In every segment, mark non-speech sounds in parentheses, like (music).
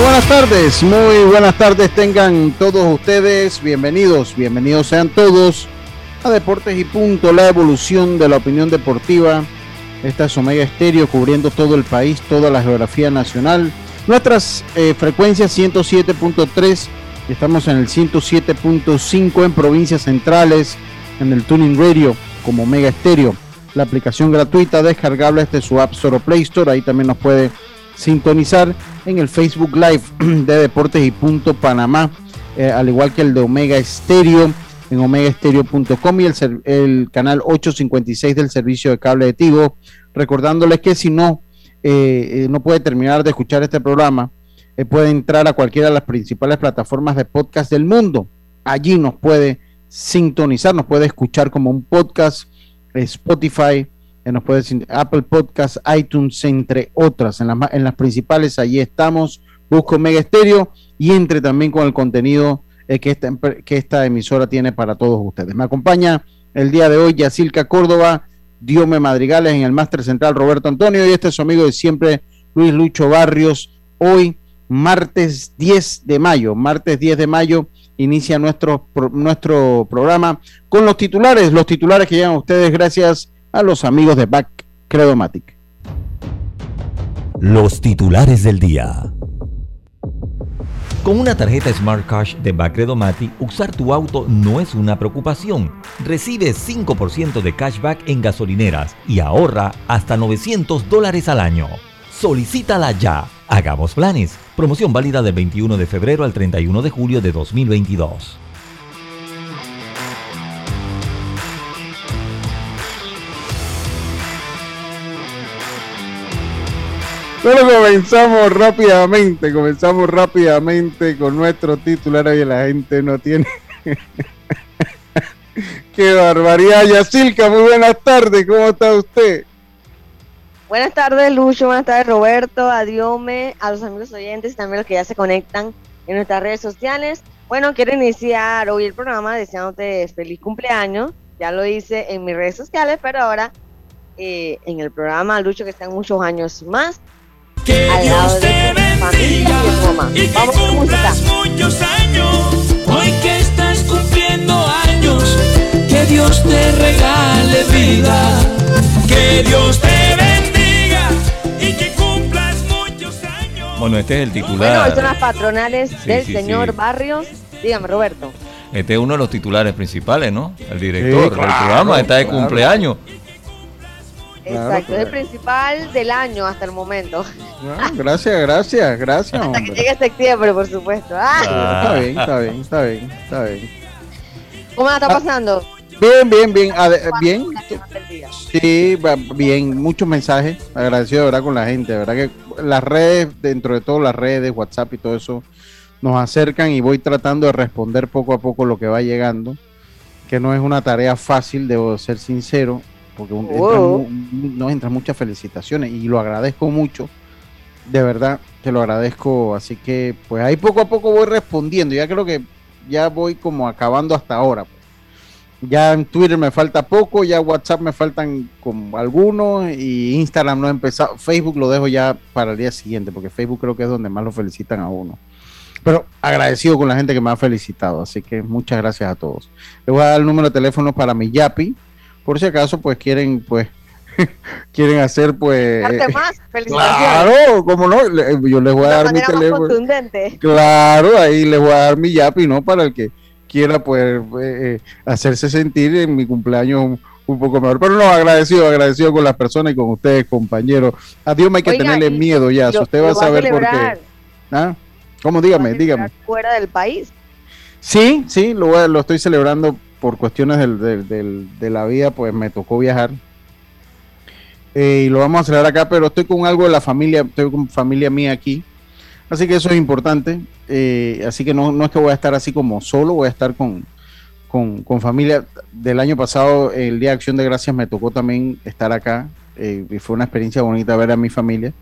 Buenas tardes, muy buenas tardes tengan todos ustedes, bienvenidos, bienvenidos sean todos a Deportes y Punto, la evolución de la opinión deportiva. Esta es Omega Estéreo cubriendo todo el país, toda la geografía nacional. Nuestras eh, frecuencias 107.3, estamos en el 107.5 en provincias centrales, en el Tuning Radio como Omega Estéreo. La aplicación gratuita descargable desde su App Store o Play Store, ahí también nos puede sintonizar en el Facebook Live (clears throat) de Deportes y Punto Panamá, eh, al igual que el de Omega Estéreo en omegaestereo.com y el, el, canal 856 del servicio de cable de Tigo. Recordándoles que si no, eh, no puede terminar de escuchar este programa, eh, puede entrar a cualquiera de las principales plataformas de podcast del mundo. Allí nos puede sintonizar, nos puede escuchar como un podcast, Spotify, nos puede decir Apple Podcast, iTunes, entre otras. En, en las principales, allí estamos. Busco Mega Estéreo y entre también con el contenido eh, que, esta, que esta emisora tiene para todos ustedes. Me acompaña el día de hoy Yacilca Córdoba, Diome Madrigales en el Máster Central Roberto Antonio y este es su amigo de siempre Luis Lucho Barrios. Hoy, martes 10 de mayo, martes 10 de mayo, inicia nuestro, nuestro programa con los titulares, los titulares que llegan a ustedes gracias a los amigos de Back Credomatic. Los titulares del día. Con una tarjeta Smart Cash de Bacredomatic, usar tu auto no es una preocupación. Recibe 5% de cashback en gasolineras y ahorra hasta 900 dólares al año. Solicítala ya. Hagamos planes. Promoción válida del 21 de febrero al 31 de julio de 2022. Bueno, comenzamos rápidamente, comenzamos rápidamente con nuestro titular. y la gente no tiene. (laughs) ¡Qué barbaridad! Yacilca, muy buenas tardes, ¿cómo está usted? Buenas tardes, Lucho, buenas tardes, Roberto, a Diome, a los amigos oyentes y también los que ya se conectan en nuestras redes sociales. Bueno, quiero iniciar hoy el programa deseándote feliz cumpleaños. Ya lo hice en mis redes sociales, pero ahora eh, en el programa, Lucho, que están muchos años más. Que Dios te bendiga y, que cumplas muchos años. Hoy que estás cumpliendo años, que Dios te regale vida. Que Dios te bendiga y que cumplas muchos años. Bueno, este es el titular. Bueno, son las patronales sí, del sí, señor sí. Barrios. Dígame, Roberto. Este es uno de los titulares principales, ¿no? El director claro, del programa está de claro. cumpleaños. Exacto, es el principal del año hasta el momento. Ah, gracias, gracias, gracias. hasta hombre. que llegue septiembre, por supuesto. Ah. Está bien, está bien, está bien, está bien. ¿Cómo la está pasando? Bien, bien, bien, bien. Sí, bien, muchos mensajes. Agradecido de verdad con la gente, de verdad que las redes, dentro de todo las redes, WhatsApp y todo eso, nos acercan y voy tratando de responder poco a poco lo que va llegando, que no es una tarea fácil, debo ser sincero porque oh. entra, nos entran muchas felicitaciones y lo agradezco mucho, de verdad que lo agradezco, así que pues ahí poco a poco voy respondiendo, ya creo que ya voy como acabando hasta ahora. Pues. Ya en Twitter me falta poco, ya WhatsApp me faltan como algunos y Instagram no he empezado, Facebook lo dejo ya para el día siguiente, porque Facebook creo que es donde más lo felicitan a uno. Pero agradecido con la gente que me ha felicitado, así que muchas gracias a todos. Le voy a dar el número de teléfono para mi Yapi, por si acaso pues quieren pues (laughs) quieren hacer pues Darte más, claro como no Le- yo les voy a dar mi teléfono. claro ahí les voy a dar mi yapi no para el que quiera pues eh, hacerse sentir en mi cumpleaños un, un poco mejor. Pero no agradecido agradecido con las personas y con ustedes compañeros. A Dios me hay que Oiga, tenerle miedo ya Lo- usted va a saber por qué. ¿Ah? cómo dígame dígame. Fuera del país. Sí, sí, lo, lo estoy celebrando por cuestiones del- del- de la vida, pues me tocó viajar. Eh, y lo vamos a celebrar acá, pero estoy con algo de la familia, estoy con familia mía aquí. Así que eso es importante. Eh, así que no, no es que voy a estar así como solo, voy a estar con, con, con familia. Del año pasado, el Día de Acción de Gracias, me tocó también estar acá. eh, y fue una experiencia bonita ver a mi familia.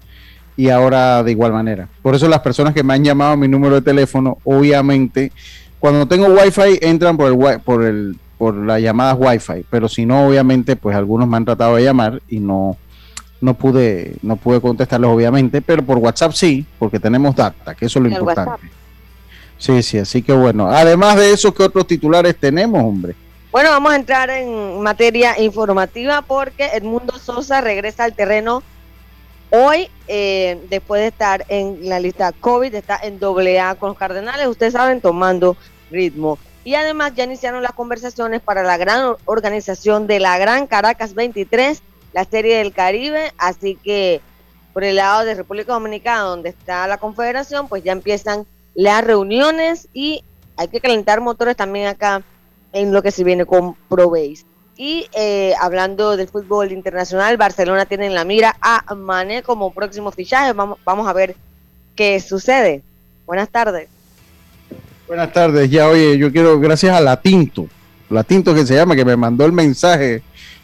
Y ahora de igual manera. Por eso las personas que me han llamado a mi número de teléfono, obviamente, cuando tengo wifi entran por el por el por las llamadas wifi, pero si no obviamente pues algunos me han tratado de llamar y no no pude no pude contestarles obviamente, pero por WhatsApp sí, porque tenemos data, que eso es lo importante. WhatsApp. Sí, sí, así que bueno, además de eso, ¿qué otros titulares tenemos, hombre? Bueno, vamos a entrar en materia informativa porque Edmundo Sosa regresa al terreno hoy, eh, después de estar en la lista COVID, está en doble A con los Cardenales, ustedes saben, tomando ritmo. Y además ya iniciaron las conversaciones para la gran organización de la Gran Caracas 23, la Serie del Caribe, así que por el lado de República Dominicana, donde está la Confederación, pues ya empiezan las reuniones y hay que calentar motores también acá en lo que se viene con ProBase. Y eh, hablando del fútbol internacional, Barcelona tiene en la mira a Mané como próximo fichaje. Vamos, vamos a ver qué sucede. Buenas tardes. Buenas tardes, ya oye, yo quiero, gracias a Latinto, Latinto que se llama, que me mandó el mensaje.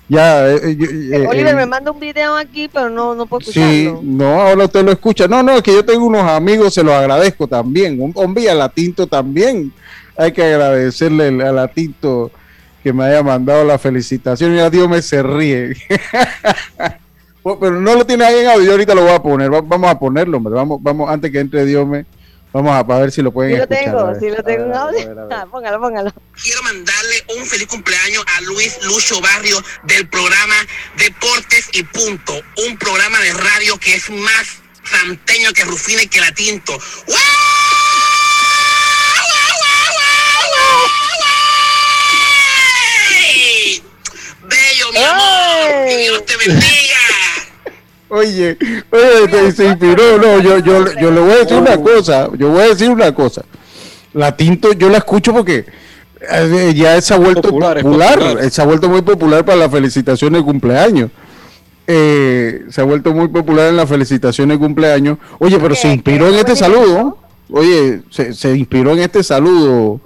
Ya, eh, eh, yo- eh, Oliver eh, me manda un video aquí, pero no, no puedo Sí, escucharlo. no, ahora usted lo escucha. No, no, es que yo tengo unos amigos, se los agradezco también. Un hombre y a Latinto también. Hay que agradecerle a Latinto que me haya mandado la felicitación. Mira, Dios me se ríe. (laughs) Pero no lo tiene ahí en audio, ahorita lo voy a poner. Va- Vamos a ponerlo, hombre. Vamos, vamos, antes que entre Dios me, vamos a, para ver si lo pueden Sí lo escuchar. tengo, sí lo tengo a ver. Ah, (laughs) póngalo, póngalo. quiero mandarle un feliz cumpleaños a Luis Lucho Barrio del programa Deportes y Punto, un programa de radio que es más santeño que Rufina y que la Tinto. ¡Guau! ¡Guau, guau, guau, guau, guau! Bello, mi amor, que Dios te bendiga. Oye, oye, se inspiró. No, yo, yo, yo le voy a decir una cosa. Yo voy a decir una cosa. La Tinto, yo la escucho porque eh, ya se ha vuelto Popular, popular. eh, Se ha vuelto muy popular para la felicitación de cumpleaños. Eh, se ha vuelto muy popular en la felicitación de cumpleaños. Oye, pero se inspiró en este saludo. Oye, se, se inspiró en este saludo.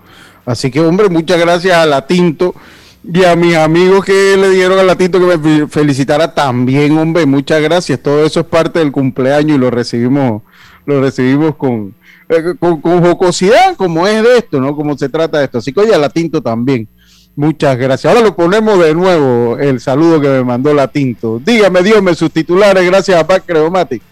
Así que, hombre, muchas gracias a la Tinto y a mis amigos que le dieron a la Tinto que me fe- felicitara también, hombre. Muchas gracias. Todo eso es parte del cumpleaños y lo recibimos, lo recibimos con, eh, con, con jocosidad, como es de esto, ¿no? Como se trata de esto. Así que, oye, a la Tinto también. Muchas gracias. Ahora lo ponemos de nuevo, el saludo que me mandó la Tinto. Dígame, Dios, me sus titulares, gracias a Pac Creomatic.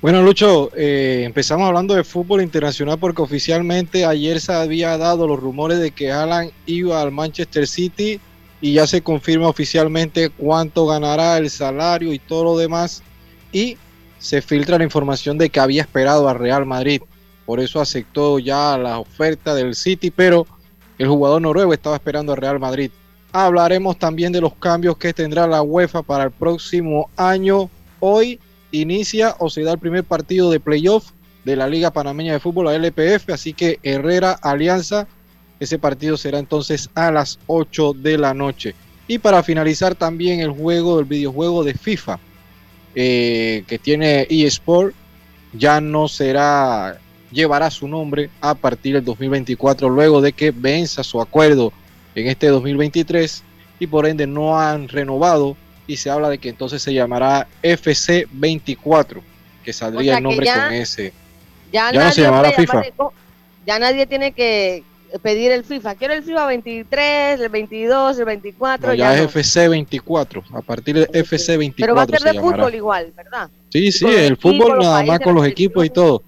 Bueno, Lucho, eh, empezamos hablando de fútbol internacional porque oficialmente ayer se había dado los rumores de que Alan iba al Manchester City y ya se confirma oficialmente cuánto ganará el salario y todo lo demás. Y se filtra la información de que había esperado al Real Madrid. Por eso aceptó ya la oferta del City, pero el jugador noruego estaba esperando al Real Madrid. Hablaremos también de los cambios que tendrá la UEFA para el próximo año. Hoy inicia o se da el primer partido de playoff de la Liga Panameña de Fútbol, la LPF, así que Herrera Alianza, ese partido será entonces a las 8 de la noche. Y para finalizar también el juego, el videojuego de FIFA, eh, que tiene eSport, ya no será, llevará su nombre a partir del 2024, luego de que venza su acuerdo en este 2023 y por ende no han renovado y se habla de que entonces se llamará FC24, que saldría O sea el nombre ya- con ese. Ya, Ya no se llamará FIFA. Ya nadie tiene que pedir el FIFA. Quiero el FIFA 23, el 22, el 24. No, ya, ya es no. FC24, a partir de FC24 Pero va a ser se de llamará. fútbol igual, ¿verdad? Sí, sí, el fútbol nada más con los equipos y todo.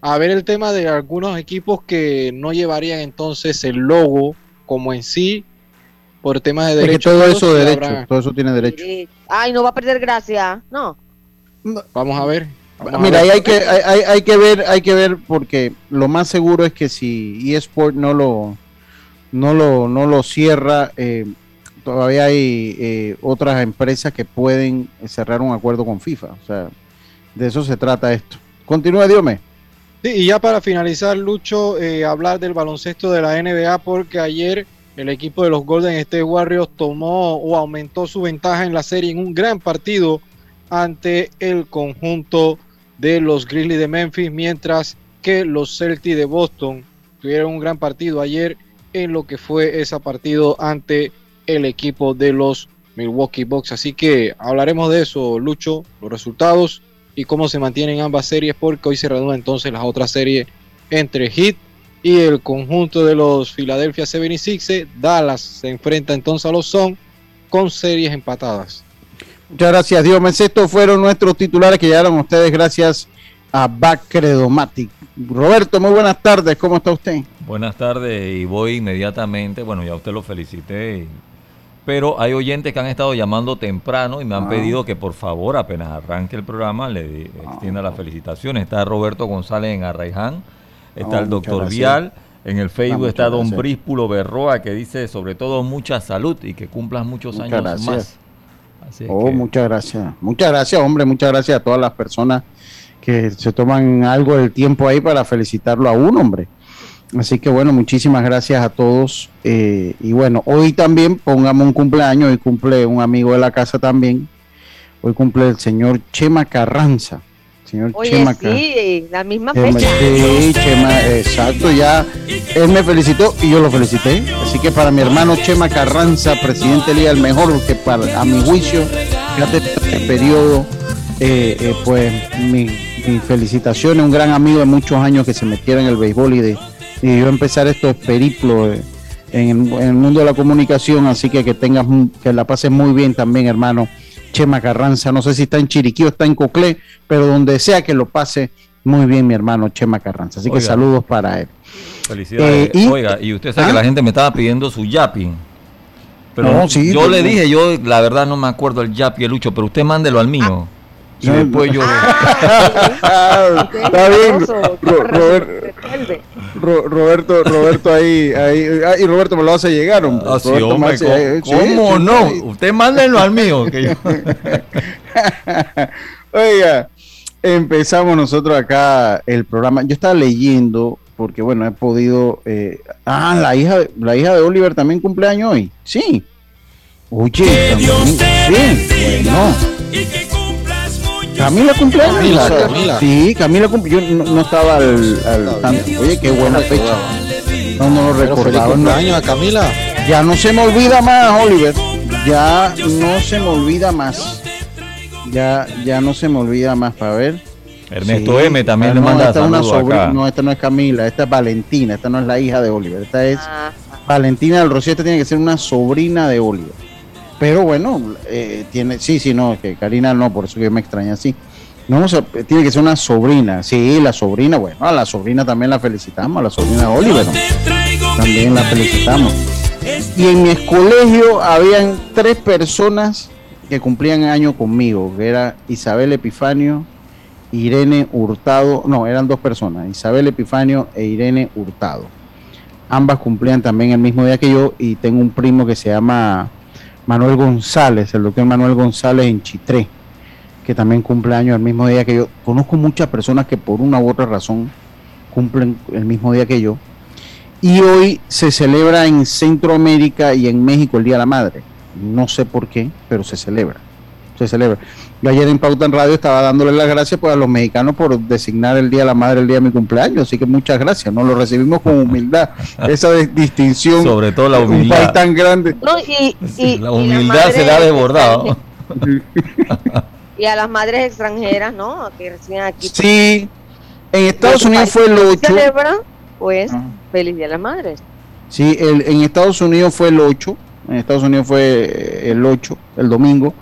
A ver el tema de algunos equipos que no llevarían entonces el logo como en sí por temas de derechos. todo pero eso derecho, habrá- todo eso tiene derecho. Ay, no va a perder gracia. No. Vamos a ver. vamos a Mira, ver. ahí hay que, hay, hay- hay que ver, hay que ver porque lo más seguro es que si eSport no lo, no lo, no lo cierra, eh, todavía hay eh, otras empresas que pueden cerrar un acuerdo con FIFA. O sea, de eso se trata esto. Continúa, Diome. Sí, y ya para finalizar, Lucho, eh, hablar del baloncesto de la NBA, porque ayer el equipo de los Golden State Warriors tomó o aumentó su ventaja en la serie en un gran partido ante el conjunto de los Grizzlies de Memphis, mientras que los Celtics de Boston tuvieron un gran partido ayer en lo que fue ese partido ante el equipo de los Milwaukee Bucks. Así que hablaremos de eso, Lucho, los resultados y cómo se mantienen ambas series, porque hoy se reanuda entonces la otra serie entre Heat y el conjunto de los Philadelphia 76ers. Dallas se enfrenta entonces a los Son con series empatadas. Muchas gracias, Diome. Estos fueron nuestros titulares que llegaron a ustedes gracias a Bacredomatic. Roberto, muy buenas tardes. ¿Cómo está usted? Buenas tardes y voy inmediatamente. Bueno, ya usted lo felicité. Pero hay oyentes que han estado llamando temprano y me han Ah. pedido que por favor, apenas arranque el programa, le extienda las felicitaciones. Está Roberto González en Arraiján, está Oh, el muchas doctor. Vial. En el Facebook muchas está don gracias. Bríspulo Berroa que dice sobre todo mucha salud y que cumplas muchos Muchas años gracias. más. Así Oh, que- muchas gracias. Muchas gracias, hombre. Muchas gracias a todas las personas que se toman algo del tiempo ahí para felicitarlo a un hombre. Así que bueno, muchísimas gracias a todos. eh, y bueno, hoy también pongamos un cumpleaños. Hoy cumple un amigo de la casa también. Hoy cumple el señor Chema Carranza. Señor Oye, Chema sí, la misma Chema, fecha. sí, Chema, exacto, ya él me felicitó y yo lo felicité. Así que para mi hermano Chema Carranza, presidente Liga, el mejor, que para, a mi juicio, fíjate este periodo, eh, eh, pues mi, mi felicitaciones, un gran amigo de muchos años que se metiera en el béisbol y de y yo empezar estos periplos eh, en, el, en el mundo de la comunicación, así que que tengas, que la pases muy bien también, hermano. Chema Carranza, no sé si está en Chiriquí o está en Coclé, pero donde sea que lo pase muy bien mi hermano Chema Carranza. Así que saludos para él. Felicidades. Eh, y- Oiga, y usted sabe ¿Ah? que la gente me estaba pidiendo su yapping. Pero No, sí, yo le dije, yo la verdad no me acuerdo el yapi, el Lucho, pero usted mándelo al mío. Y No, después yo... Ah, está bien. Ro- Robert- resuelve. Ro- Roberto, Roberto ahí, ahí, ah, y Roberto me lo hace llegar, hombre. Ah, sí, hombre, ¿cómo, eh, sí, cómo sí, no? sí. Usted mándenlo al mío. que yo- (laughs) Oiga, empezamos nosotros acá el programa. Yo estaba leyendo, porque bueno, he podido. eh, ah, la hija, de- la hija de Oliver también cumpleaños hoy. Sí. Oye, sí, bueno. Camila cumpleaños. Camila. Camila. Sí, Camila cumple. Yo no, no estaba al, al tanto. Oye, qué buena fecha. No, no lo recordaba. cumpleaños a Camila. Ya no se me olvida más, Oliver. Ya no se me olvida más. Ya, ya no se me olvida más. Para ver. Ernesto Sí. M también Ah, le no, manda esta es una saludos sobrina- acá. No, esta no es Camila, esta es Valentina. Esta no es la hija de Oliver. Esta es Ah, Valentina del Rocío. Esta tiene que ser una sobrina de Oliver. Pero bueno, eh, tiene, sí, sí, no, que Karina no, por eso que me extraña así. No, o sea, tiene que ser una sobrina. Sí, la sobrina, bueno, a la sobrina también la felicitamos, a la sobrina de Oliver. ¿no? También la felicitamos. Y en mi colegio habían tres personas que cumplían año conmigo, que era Isabel Epifanio, Irene Hurtado, no, eran dos personas, Isabel Epifanio e Irene Hurtado. Ambas cumplían también el mismo día que yo y tengo un primo que se llama Manuel González, el doctor Manuel González en Chitré, que también cumple años el mismo día que yo. Conozco muchas personas que por una u otra razón cumplen el mismo día que yo. Y hoy se celebra en Centroamérica y en México el Día de la Madre. No sé por qué, pero se celebra. Se celebra. Yo ayer en Pauta en Radio estaba dándole las gracias pues, a los mexicanos por designar el Día de la Madre el día de mi cumpleaños. Así que muchas gracias. Nos lo recibimos con humildad. (laughs) Esa distinción. Sobre todo la Un país humildad. tan grande. no, y, y- La y humildad se da madres desbordado. (laughs) Y a las madres extranjeras, ¿no? Que reciben aquí. Sí. En Estados Unidos fue el que 8. celebra, pues, Ah. feliz día de las madres. Sí, el- en Estados Unidos fue el 8, en Estados Unidos fue el 8, el domingo,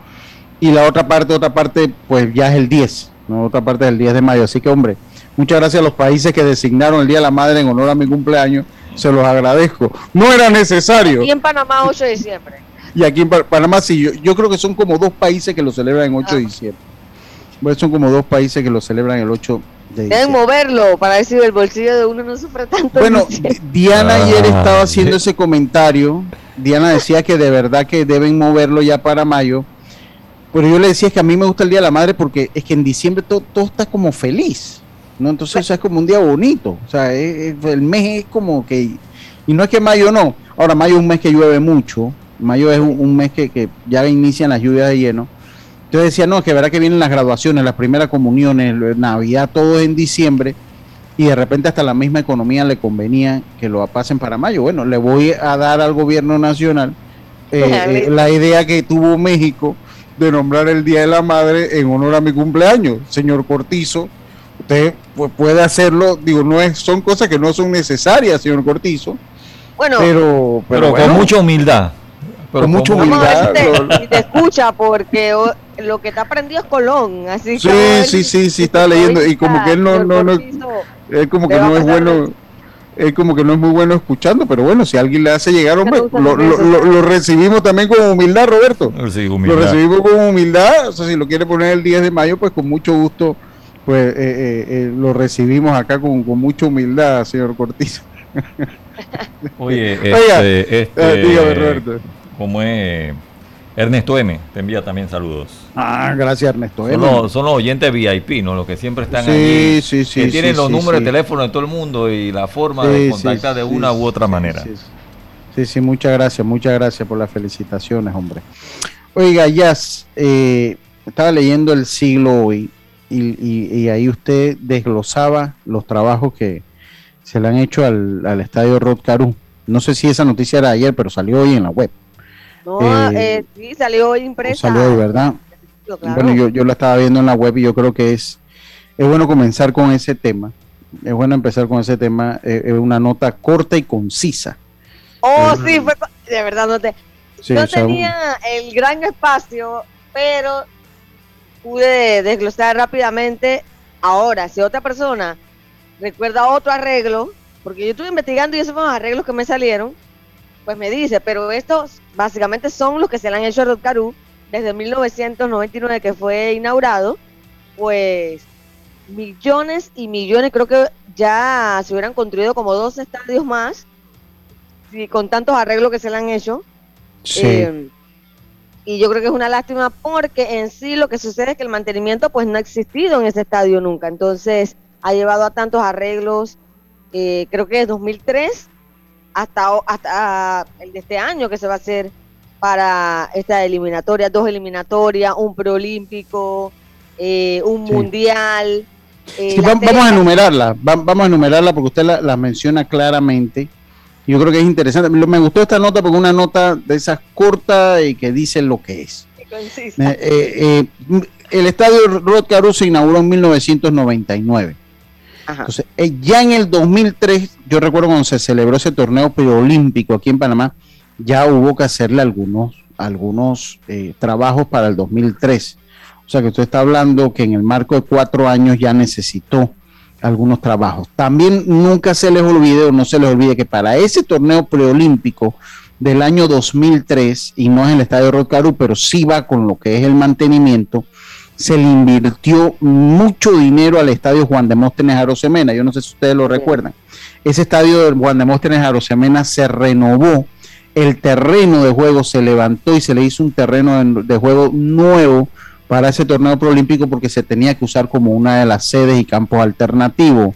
y la otra parte, otra parte, pues ya es el 10, ¿no? otra parte es el 10 de mayo. Así que, hombre, muchas gracias a los países que designaron el Día de la Madre en honor a mi cumpleaños. se los agradezco. No era necesario. Y en Panamá 8 de diciembre. Y aquí en Panamá sí, yo, yo, creo que son como dos países que lo celebran en 8 de diciembre. son como dos países que lo celebran el 8 de diciembre. Deben moverlo para si el bolsillo de uno no sufre tanto. Bueno, Diana ayer estaba haciendo ese comentario. Diana decía que de verdad que deben moverlo ya para mayo. Pero yo le decía que a mí me gusta el Día de la Madre porque es que en diciembre todo, todo está como feliz. ¿no? Entonces es como un día bonito. O sea, el mes es como que... Y no es que mayo no. Ahora, mayo es un mes que llueve mucho. Mayo es un, mes que, ya inician las lluvias de lleno. Entonces decía, no, que verá que vienen las graduaciones, las primeras comuniones, Navidad, todo en diciembre. Y de repente hasta la misma economía le convenía que lo pasen para mayo. Bueno, le voy a dar al gobierno nacional eh, eh, la idea que tuvo México de nombrar el Día de la Madre en honor a mi cumpleaños. Señor Cortizo, usted puede hacerlo, digo, no es, son cosas que no son necesarias, señor Cortizo. Bueno, pero, pero, con mucha humildad. con mucha humildad. Y te, escucha porque lo que está aprendido es Colón, así Sí, sí, sí, sí, estaba leyendo y como que él no, no, no, él como que no es bueno es como que no es muy bueno escuchando, pero bueno, si alguien le hace llegar, hombre, lo, lo, lo, recibimos también con humildad, Roberto. Lo recibimos con humildad, o sea, si lo quiere poner el 10 de mayo, pues con mucho gusto pues eh, eh, eh, lo recibimos acá con, mucha humildad, señor Cortizo. Oye, (laughs) este, este, dígame, Roberto. ¿Cómo es? Ernesto M. te envía también saludos. Ah, gracias Ernesto M. Son los, oyentes VIP, ¿no? Los que siempre están sí, allí. Sí, sí, que tienen los números de teléfono de todo el mundo y la forma de contactar de una u otra manera. Sí, sí, muchas gracias, muchas gracias por las felicitaciones, hombre. Oiga, Jazz, estaba leyendo el siglo hoy y, ahí usted desglosaba los trabajos que se le han hecho al, estadio Rod Caru. No sé si esa noticia era ayer, pero salió hoy en la web. No, eh, eh, sí, salió hoy impresa. Salió hoy, ¿verdad? Bueno, yo, yo la estaba viendo en la web y yo creo que es, es bueno comenzar con ese tema. Es bueno empezar con ese tema. Eh, es una nota corta y concisa. Oh, sí, fue, de verdad no te... no tenía el gran espacio, pero pude desglosar rápidamente. Ahora, si otra persona recuerda otro arreglo, porque yo estuve investigando y esos fueron los arreglos que me salieron, pues me dice, pero estos básicamente son los que se le han hecho a Rod desde 1999 que fue inaugurado, pues millones y millones, creo que ya se hubieran construido como dos estadios más, y con tantos arreglos que se le han hecho. Sí. Eh, y yo creo que es una lástima porque en sí lo que sucede es que el mantenimiento pues no ha existido en ese estadio nunca, entonces ha llevado a tantos arreglos, eh, creo que es 2003 hasta, hasta el de este año que se va a hacer para esta eliminatoria, dos eliminatorias, un preolímpico, eh, un mundial. Eh, vamos a enumerarla, vamos a enumerarla porque usted la menciona claramente yo creo que es interesante. Me gustó esta nota porque una nota de esas corta y que dice lo que es. Eh, eh, el estadio Rod Caruso se inauguró en 1999. Entonces, ya en el 2003, yo recuerdo cuando se celebró ese torneo preolímpico aquí en Panamá, ya hubo que hacerle algunos, algunos trabajos para el 2003. O sea que usted está hablando que en el marco de cuatro años ya necesitó algunos trabajos. También nunca se les olvide o no se les olvide que para ese torneo preolímpico del año 2003, y no es el estadio Rocaru, pero sí va con lo que es el mantenimiento, se le invirtió mucho dinero al estadio Juan de Móstenes Arosemena. Yo no sé si ustedes lo recuerdan. Ese estadio de Juan de Móstenes Arosemena se renovó, el terreno de juego se levantó y se le hizo un terreno de juego nuevo para ese torneo proolímpico porque se tenía que usar como una de las sedes y campos alternativos.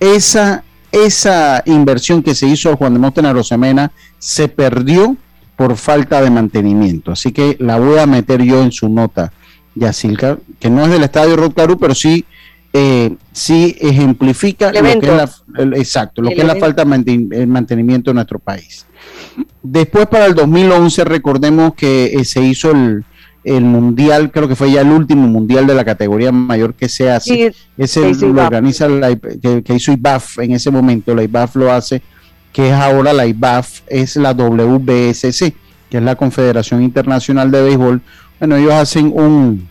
Esa, esa inversión que se hizo al Juan de Móstenes Rosemena se perdió por falta de mantenimiento. Así que la voy a meter yo en su nota, Yacilca, que no es del estadio Rotcarú, pero sí, eh, sí ejemplifica lo que es la, exacto, lo que es la falta de mantenimiento en nuestro país. Después, para el 2011, recordemos que eh, se hizo el, el mundial, creo que fue ya el último mundial de la categoría mayor que se hace. ese lo organiza la, que, hizo IBAF en ese momento, la IBAF lo hace, que es ahora la IBAF, es la WBSC, que es la Confederación Internacional de Béisbol. Bueno, ellos hacen un,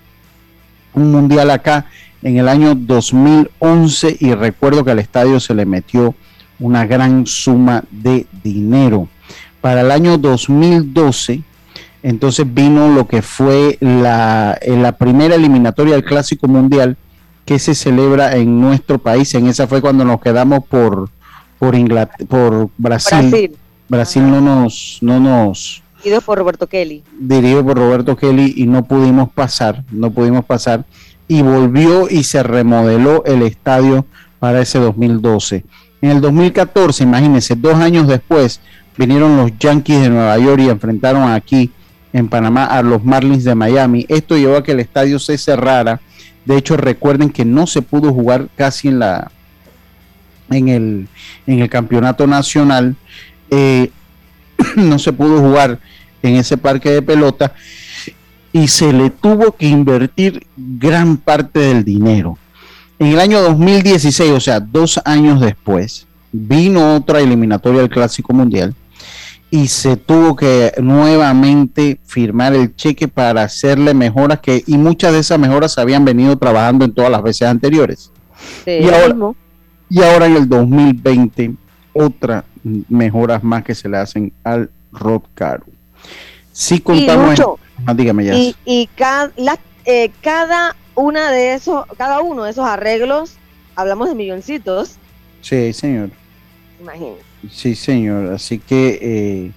un mundial acá en el año 2011 y recuerdo que al estadio se le metió una gran suma de dinero. Para el año 2012, entonces vino lo que fue la, la primera eliminatoria del Clásico Mundial que se celebra en nuestro país. En esa fue cuando nos quedamos por, por, por Brasil. Brasil. no nos, no nos dirigido por Roberto Kelly. Dirigido por Roberto Kelly y no pudimos pasar, no pudimos pasar. Y volvió y se remodeló el estadio para ese 2012. En el 2014, imagínense, dos años después, vinieron los Yankees de Nueva York y enfrentaron aquí en Panamá a los Marlins de Miami. Esto llevó a que el estadio se cerrara. De hecho, recuerden que no se pudo jugar casi en la en el, en el campeonato nacional. Eh, (coughs) no se pudo jugar en ese parque de pelota y se le tuvo que invertir gran parte del dinero. En el año 2016, o sea, dos años después, vino otra eliminatoria del Clásico Mundial y se tuvo que nuevamente firmar el cheque para hacerle mejoras que y muchas de esas mejoras habían venido trabajando en todas las veces anteriores. y, ahora, y ahora en el 2020 otra mejoras más que se le hacen al rock caro. Si contamos, ah, dígame ya. Y, cada, eh, cada una de esos, cada uno de esos arreglos, hablamos de milloncitos. Sí, señor. Imagínate. Sí, señor. Así que eh,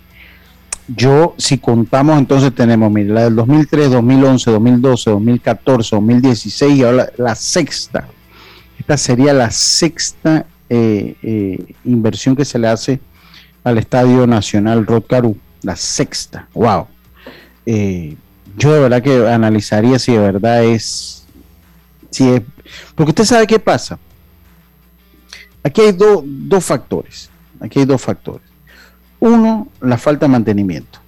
yo, si contamos, entonces tenemos, mire, la del 2003, 2011, 2012, 2014, 2016 y ahora la, sexta. Esta sería la sexta eh, inversión que se le hace al Estadio Nacional Rotcarú, la sexta. ¡Wow! Eh, yo de verdad que analizaría si de verdad es, si es, porque usted sabe qué pasa. Aquí hay dos factores. Aquí hay dos factores. Uno, la falta de mantenimiento.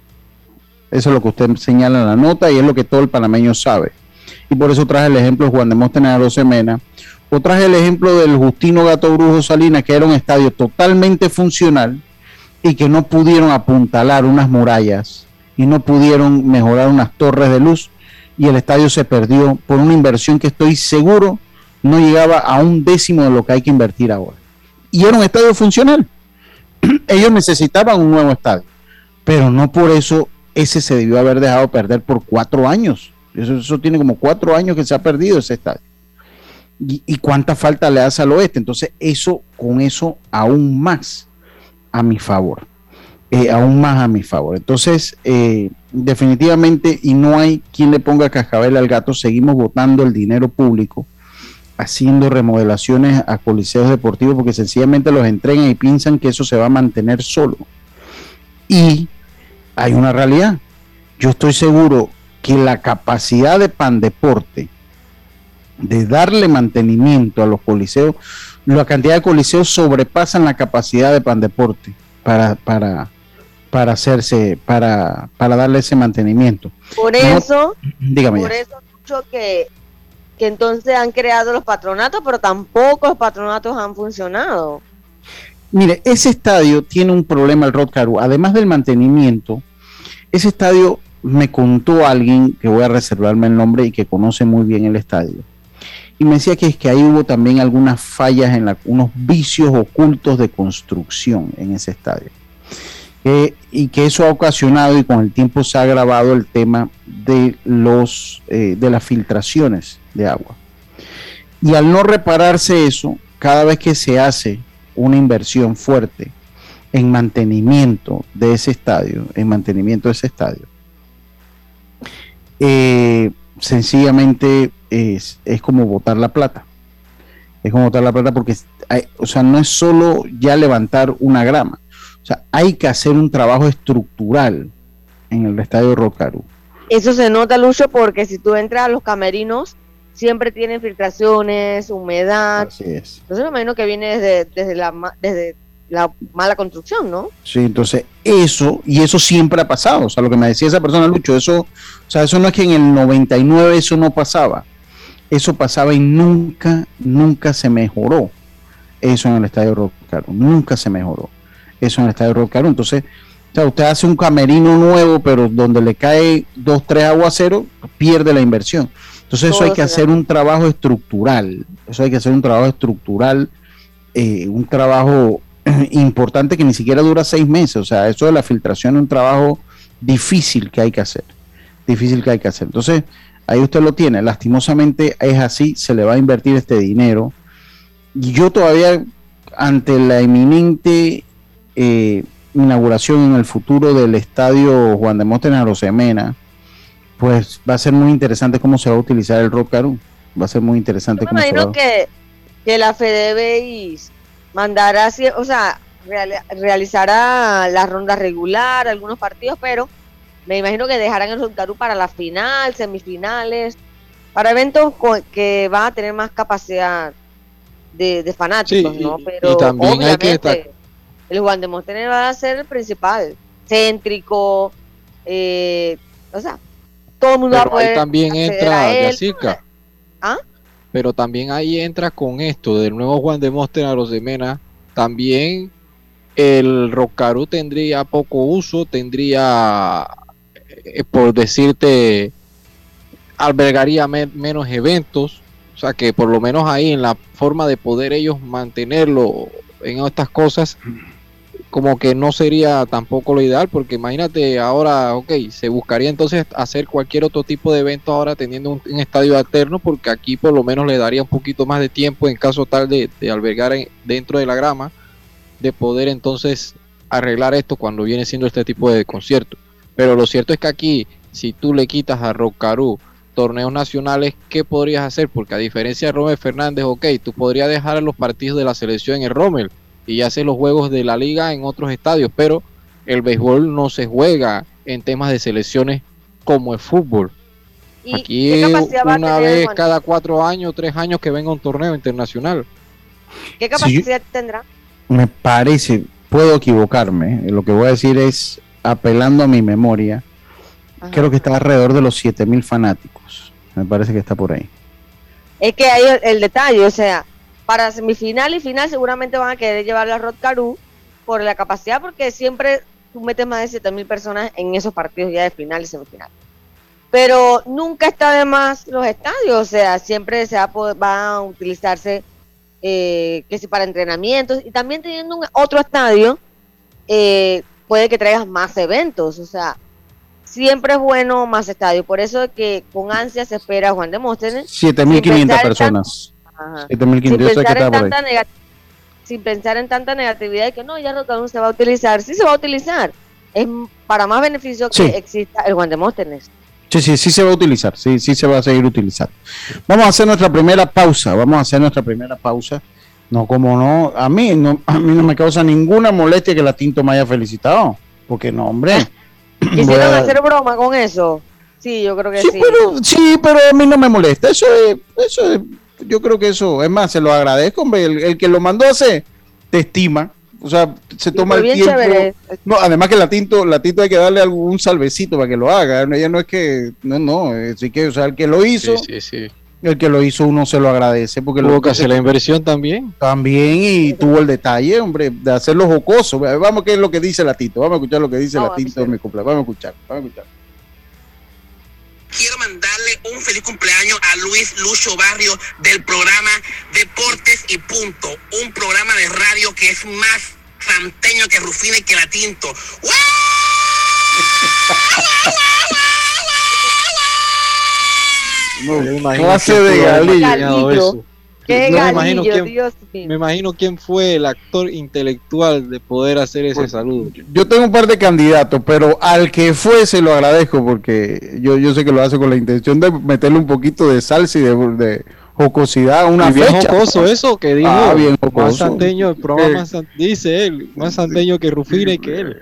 Eso es lo que usted señala en la nota y es lo que todo el panameño sabe. Y por eso traje el ejemplo de Juan de Móstenes a Semena. O traje el ejemplo del Justino Gato Brujo Salinas, que era un estadio totalmente funcional, y que no pudieron apuntalar unas murallas y no pudieron mejorar unas torres de luz y el estadio se perdió por una inversión que estoy seguro no llegaba a un décimo de lo que hay que invertir ahora. Y era un estadio funcional. (clears throat) Ellos necesitaban un nuevo estadio, pero no por eso ese se debió haber dejado perder por cuatro años. Eso, eso tiene como cuatro años que se ha perdido ese estadio. Y, cuánta falta le hace al oeste. Entonces, eso, con eso, aún más a mi favor, eh, aún más a mi favor. Entonces, eh, definitivamente, y no hay quien le ponga cascabel al gato, seguimos votando el dinero público, haciendo remodelaciones a coliseos deportivos, porque sencillamente los entregan y piensan que eso se va a mantener solo. Y hay una realidad. Yo estoy seguro que la capacidad de Pandeporte de darle mantenimiento a los coliseos la cantidad de coliseos sobrepasan la capacidad de Pandeporte para, para, para hacerse, para, para darle ese mantenimiento. Por eso, dígame por eso mucho que, que entonces han creado los patronatos, pero tampoco los patronatos han funcionado. Mire, ese estadio tiene un problema el Rod Además del mantenimiento, ese estadio me contó alguien que voy a reservarme el nombre y que conoce muy bien el estadio y me decía que es que ahí hubo también algunas fallas en unos vicios ocultos de construcción en ese estadio. y que eso ha ocasionado y con el tiempo se ha agravado el tema de, los, eh, de las filtraciones de agua. Y al no repararse eso, cada vez que se hace una inversión fuerte en mantenimiento de ese estadio, en mantenimiento de ese estadio, eh, sencillamente es, como botar la plata. Es como botar la plata porque, o sea, no es solo ya levantar una grama. O sea, hay que hacer un trabajo estructural en el estadio Rocaru. Eso se nota, Lucho, porque si tú entras a los camerinos, siempre tienen filtraciones, humedad. Así es. Entonces, lo menos que viene desde, desde, la, desde la mala construcción, ¿no? Sí, entonces eso, y eso siempre ha pasado, o sea, lo que me decía esa persona, Lucho, eso, o sea, eso no es que en el 99 eso no pasaba, eso pasaba y nunca, nunca se mejoró eso en el Estadio Rock nunca se mejoró eso en el Estadio Rock entonces, o sea, usted hace un camerino nuevo, pero donde le cae dos, tres aguaceros, pierde la inversión. Entonces eso hay que hacer un trabajo estructural, eso hay que hacer un trabajo estructural, eh, un trabajo (clears throat) importante que ni siquiera dura seis meses. O sea, eso de la filtración es un trabajo difícil que hay que hacer. Difícil que hay que hacer. Entonces, ahí usted lo tiene. Lastimosamente es así, se le va a invertir este dinero. Y yo todavía, ante la inminente eh, inauguración en el futuro del estadio Juan de Móstenes a Rosemena, pues va a ser muy interesante cómo se va a utilizar el Rock Va a ser muy interesante. Yo me imagino que, que la FedeBase mandará, o sea, realizará la ronda regular, algunos partidos, pero me imagino que dejarán el Rock para la final, semifinales, para eventos que van a tener más capacidad de, fanáticos, ¿no? Pero también obviamente el Juan de Montenegro va a ser el principal, céntrico, eh, o sea, todo el mundo va a poder también entra (laughs) ¿Ah? Pero también ahí entra con esto del nuevo Juan de los de Mena, también el Rocaru tendría poco uso, tendría, eh, por decirte, albergaría menos eventos, o sea que por lo menos ahí en la forma de poder ellos mantenerlo en estas cosas, como que no sería tampoco lo ideal, porque imagínate ahora, ok, se buscaría entonces hacer cualquier otro tipo de evento ahora teniendo un, estadio alterno, porque aquí por lo menos le daría un poquito más de tiempo en caso tal de, albergar dentro de la grama, de poder entonces arreglar esto cuando viene siendo este tipo de concierto. Pero lo cierto es que aquí, si tú le quitas a Rocaru torneos nacionales, ¿qué podrías hacer? Porque a diferencia de Rommel Fernández, ok, tú podrías dejar los partidos de la selección en el Rommel y hacer los juegos de la liga en otros estadios, pero el béisbol no se juega en temas de selecciones como el fútbol. Aquí una vez cada cuatro años, tres años que venga un torneo internacional. ¿Qué capacidad tendrá? Me parece, puedo equivocarme, lo que voy a decir es, apelando a mi memoria, creo que está alrededor de los 7000 fanáticos. Me parece que está por ahí. Es que hay el detalle, o sea, para semifinal y final seguramente van a querer llevar a Rod Caru por la capacidad, porque siempre tú metes más de 7000 personas en esos partidos ya de final y semifinal. Pero nunca está de más los estadios, o sea, siempre se va a, van a utilizarse eh, que si para entrenamientos y también teniendo un, otro estadio eh, puede que traigas más eventos, o sea, siempre es bueno más estadio. Por eso es que con ansia se espera Juan de Móstenes. 7.500 personas sin pensar, en tanta negatividad de que no, ya no se va a utilizar. Sí se va a utilizar. Es para más beneficio que exista el Juan Sí, sí, sí se va a utilizar, sí, sí se va a seguir utilizando. Vamos a hacer nuestra primera pausa, vamos a hacer nuestra primera pausa. No, como no, a mí no, a mí no me causa ninguna molestia que la Tinto me haya felicitado, porque no, hombre. ¿Quisieron (clears throat) hacer broma con eso? Sí, yo creo que sí. sí, pero a mí no me molesta, eso es, eso es yo creo que eso, es más, se lo agradezco, hombre, el, que lo mandó a hacer, te estima, o sea, se toma el tiempo. No, además que la tinto, la tinto hay que darle algún salvecito para que lo haga. Ella no es que, no, no, así que, o sea, el que lo hizo, el que lo hizo uno se lo agradece porque tuvo que hacer la inversión también. También y tuvo el detalle, hombre, de hacerlo jocoso. Vamos qué es lo que dice la tinto, vamos a escuchar lo que dice la tinto en mi cumpleaños. Vamos a escuchar, vamos a escuchar quiero mandarle un feliz cumpleaños a Luis Lucho Barrio del programa Deportes y Punto, un programa de radio que es más santeño que Rufina y que la Tinto. clase de galillo me, imagino quién, me imagino quién fue el actor intelectual de poder hacer ese pues, saludo. Yo tengo un par de candidatos, pero al que fue se lo agradezco porque yo, yo sé que lo hace con la intención de meterle un poquito de salsa y de, jocosidad a una y bien jocoso eso que dijo. Ah, bien Más santeño, el programa más dice él, más santeño que Rufina y que él.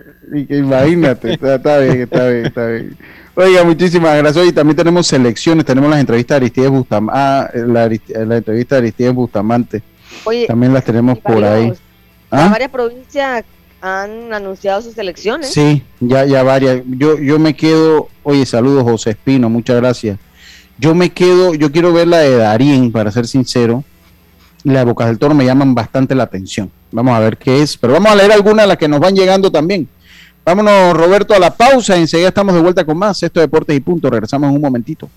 imagínate, está bien, está bien, está bien. Oiga, muchísimas gracias. Y también tenemos selecciones, tenemos las entrevistas de Aristides Bustamante, ah, la, entrevista de Aristides Bustamante. también las tenemos por ahí. ¿Ah? Varias provincias han anunciado sus elecciones. Sí, ya, ya varias. Yo, yo me quedo, oye, saludos José Espino, muchas gracias. Yo me quedo, yo quiero ver la de Darín, para ser sincero. La de Bocas del Toro me llaman bastante la atención. Vamos a ver qué es, pero vamos a leer algunas de las que nos van llegando también. Vámonos, Roberto, a la pausa. Enseguida estamos de vuelta con más. Esto Deportes y Punto. Regresamos en un momentito.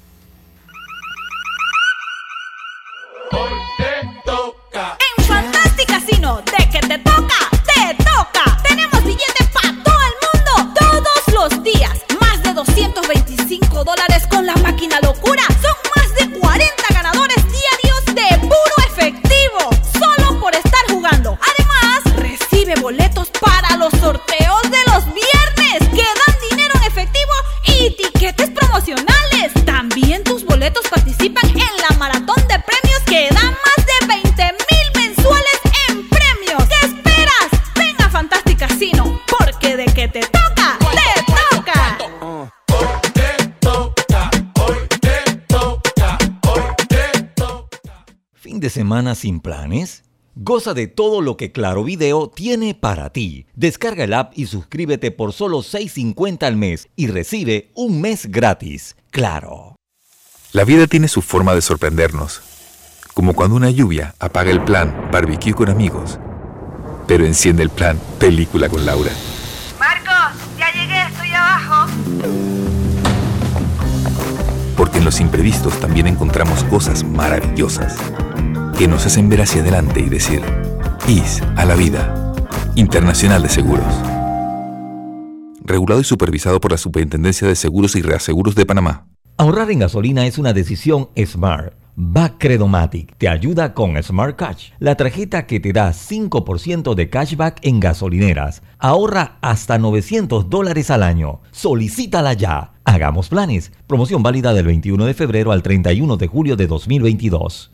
En Fantastic Casino, de que te toca, te toca. Tenemos billetes para todo el mundo, todos los días. Más de 225 dólares con la máquina locura. Son más de 40 ganadores diarios de puro efectivo, solo por estar jugando. Además, recibe boletos para los sorteos de los También tus boletos participan en la maratón de premios que dan más de 20 mil mensuales en premios. ¿Qué esperas? Ven a Fantastic Casino, porque de que te toca, te toca. ¿Fin de semana sin planes? Goza de todo lo que Claro Video tiene para ti. Descarga el app y suscríbete por solo $6.50 al mes y recibe un mes gratis. Claro. La vida tiene su forma de sorprendernos, como cuando una lluvia apaga el plan barbecue con amigos, pero enciende el plan película con Laura. Marcos, ya llegué, estoy abajo. Porque en los imprevistos también encontramos cosas maravillosas que nos hacen ver hacia adelante y decir, IS a la vida. Internacional de Seguros. Regulado y supervisado por la Superintendencia de Seguros y Reaseguros de Panamá. Ahorrar en gasolina es una decisión smart. Bacredomatic te ayuda con Smart Cash, la tarjeta que te da 5% de cashback en gasolineras. Ahorra hasta 900 dólares al año. Solicítala ya. Hagamos planes. Promoción válida del 21 de febrero al 31 de julio de 2022.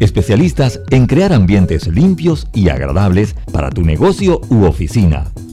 especialistas en crear ambientes limpios y agradables para tu negocio u oficina.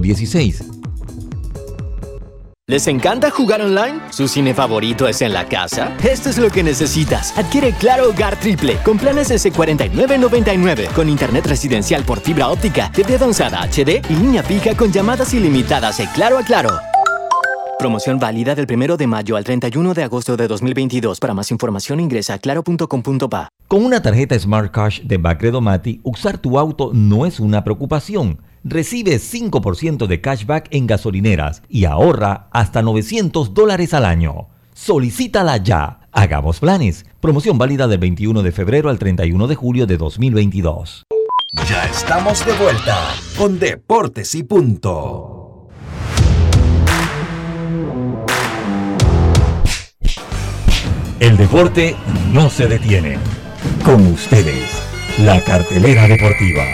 321-7756-6349-9416. ¿Les encanta jugar online? ¿Su cine favorito es en la casa? Esto es lo que necesitas. Adquiere Claro Hogar Triple con planes S4999 con internet residencial por fibra óptica, TV avanzada HD y línea fija con llamadas ilimitadas de Claro a Claro. Promoción válida del 1 de mayo al 31 de agosto de 2022. Para más información ingresa a claro.com.pa. Con una tarjeta Smart Cash de Bacredomati, usar tu auto no es una preocupación. Recibe 5% de cashback en gasolineras y ahorra hasta 900 dólares al año. Solicítala ya. Hagamos planes. Promoción válida del 21 de febrero al 31 de julio de 2022. Ya estamos de vuelta con Deportes y Punto. El deporte no se detiene. Con ustedes, la cartelera deportiva.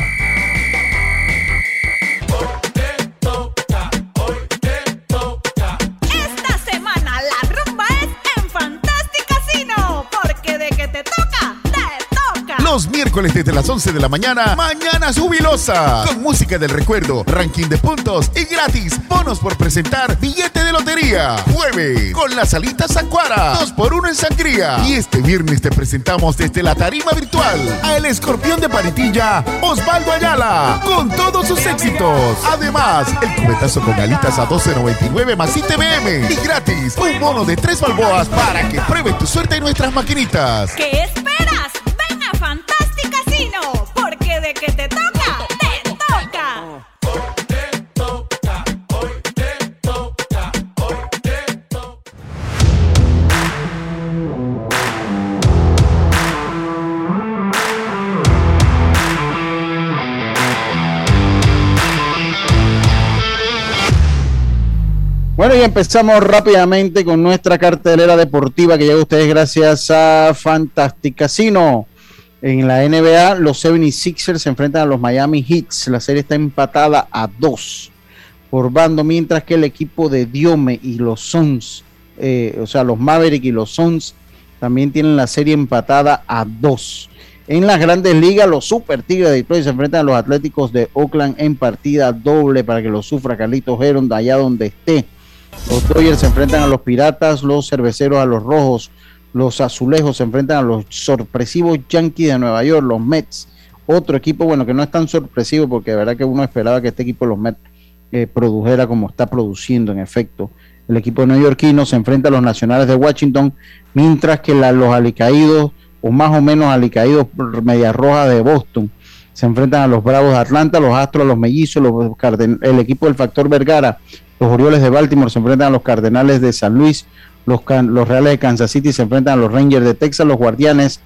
Los miércoles desde las 11 de la mañana, Mañana Jubilosa. Con música del recuerdo, ranking de puntos y gratis. Bonos por presentar billete de lotería. Jueves, con las alitas Acuara. 2 por 1 en sangría. Y este viernes te presentamos desde la tarima virtual a el escorpión de Paritilla, Osvaldo Ayala. Con todos sus éxitos. Además, el cubetazo con alitas a 12.99 más ITBM. Y gratis, un bono de 3 balboas para que pruebes tu suerte en nuestras maquinitas. ¿Qué esperas? Porque de que te toca, te toca. Bueno, y empezamos rápidamente con nuestra cartelera deportiva que llega a ustedes gracias a Fantastic Casino. En la NBA, los 76ers se enfrentan a los Miami Heats. La serie está empatada a dos por bando, mientras que el equipo de Diome y los Suns, eh, o sea, los Maverick y los Suns, también tienen la serie empatada a dos. En las grandes ligas, los Super Tigres de Detroit se enfrentan a los Atléticos de Oakland en partida doble para que lo sufra Carlitos Heron de allá donde esté. Los Dodgers se enfrentan a los Piratas, los Cerveceros a los Rojos, los Azulejos se enfrentan a los sorpresivos Yankees de Nueva York, los Mets. Otro equipo, bueno, que no es tan sorpresivo porque de verdad que uno esperaba que este equipo, los Mets, eh, produjera como está produciendo en efecto. El equipo neoyorquino se enfrenta a los Nacionales de Washington, mientras que los alicaídos, o más o menos alicaídos Media Roja de Boston, se enfrentan a los Bravos de Atlanta, los Astros, los Mellizos, los el equipo del Factor Vergara, los Orioles de Baltimore se enfrentan a los Cardenales de San Luis, los, Reales de Kansas City se enfrentan a los Rangers de Texas, los Guardianes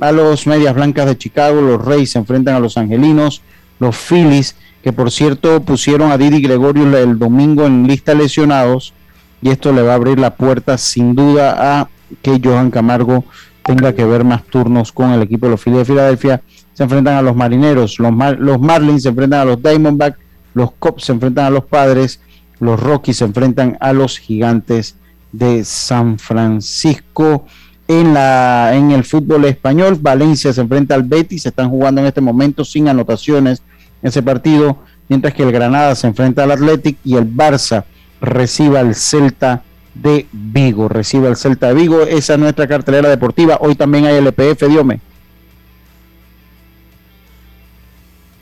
a los Medias Blancas de Chicago, los Reyes se enfrentan a los Angelinos, los Phillies, que por cierto pusieron a Didi Gregorio el domingo en lista lesionados, y esto le va a abrir la puerta sin duda a que Johan Camargo tenga que ver más turnos con el equipo de los Phillies de Filadelfia. Se enfrentan a los Marineros, los, los Marlins se enfrentan a los Diamondbacks, los Cubs se enfrentan a los Padres, los Rockies se enfrentan a los Gigantes de San Francisco. En, la, en el fútbol español, Valencia se enfrenta al Betis, se están jugando en este momento sin anotaciones ese partido, mientras que el Granada se enfrenta al Athletic y el Barça recibe al Celta de Vigo, recibe al Celta de Vigo, esa es nuestra cartelera deportiva, hoy también hay LPF, Diome.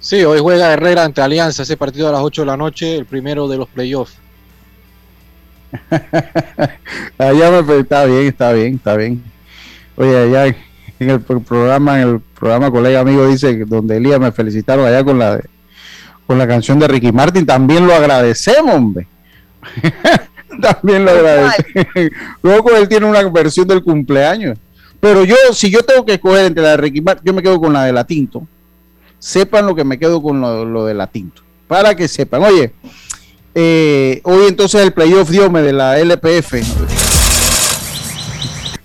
Sí, hoy juega Herrera ante Alianza, ese partido a las 8 de la noche, el primero de los playoffs. (laughs) allá me, está bien, está bien, está bien. Oye, allá en el programa, en el programa colega amigo dice donde Elías me felicitaron allá con la con la canción de Ricky Martin, también lo agradecemos, hombre. (laughs) también lo agradecemos. Luego él tiene una versión del cumpleaños. Pero yo, si yo tengo que escoger entre la de Ricky Martin, yo me quedo con la de la Tinto. Sepan lo que me quedo con lo, lo de la Tinto. Para que sepan. Oye, eh, hoy entonces el playoff Diome de la LPF.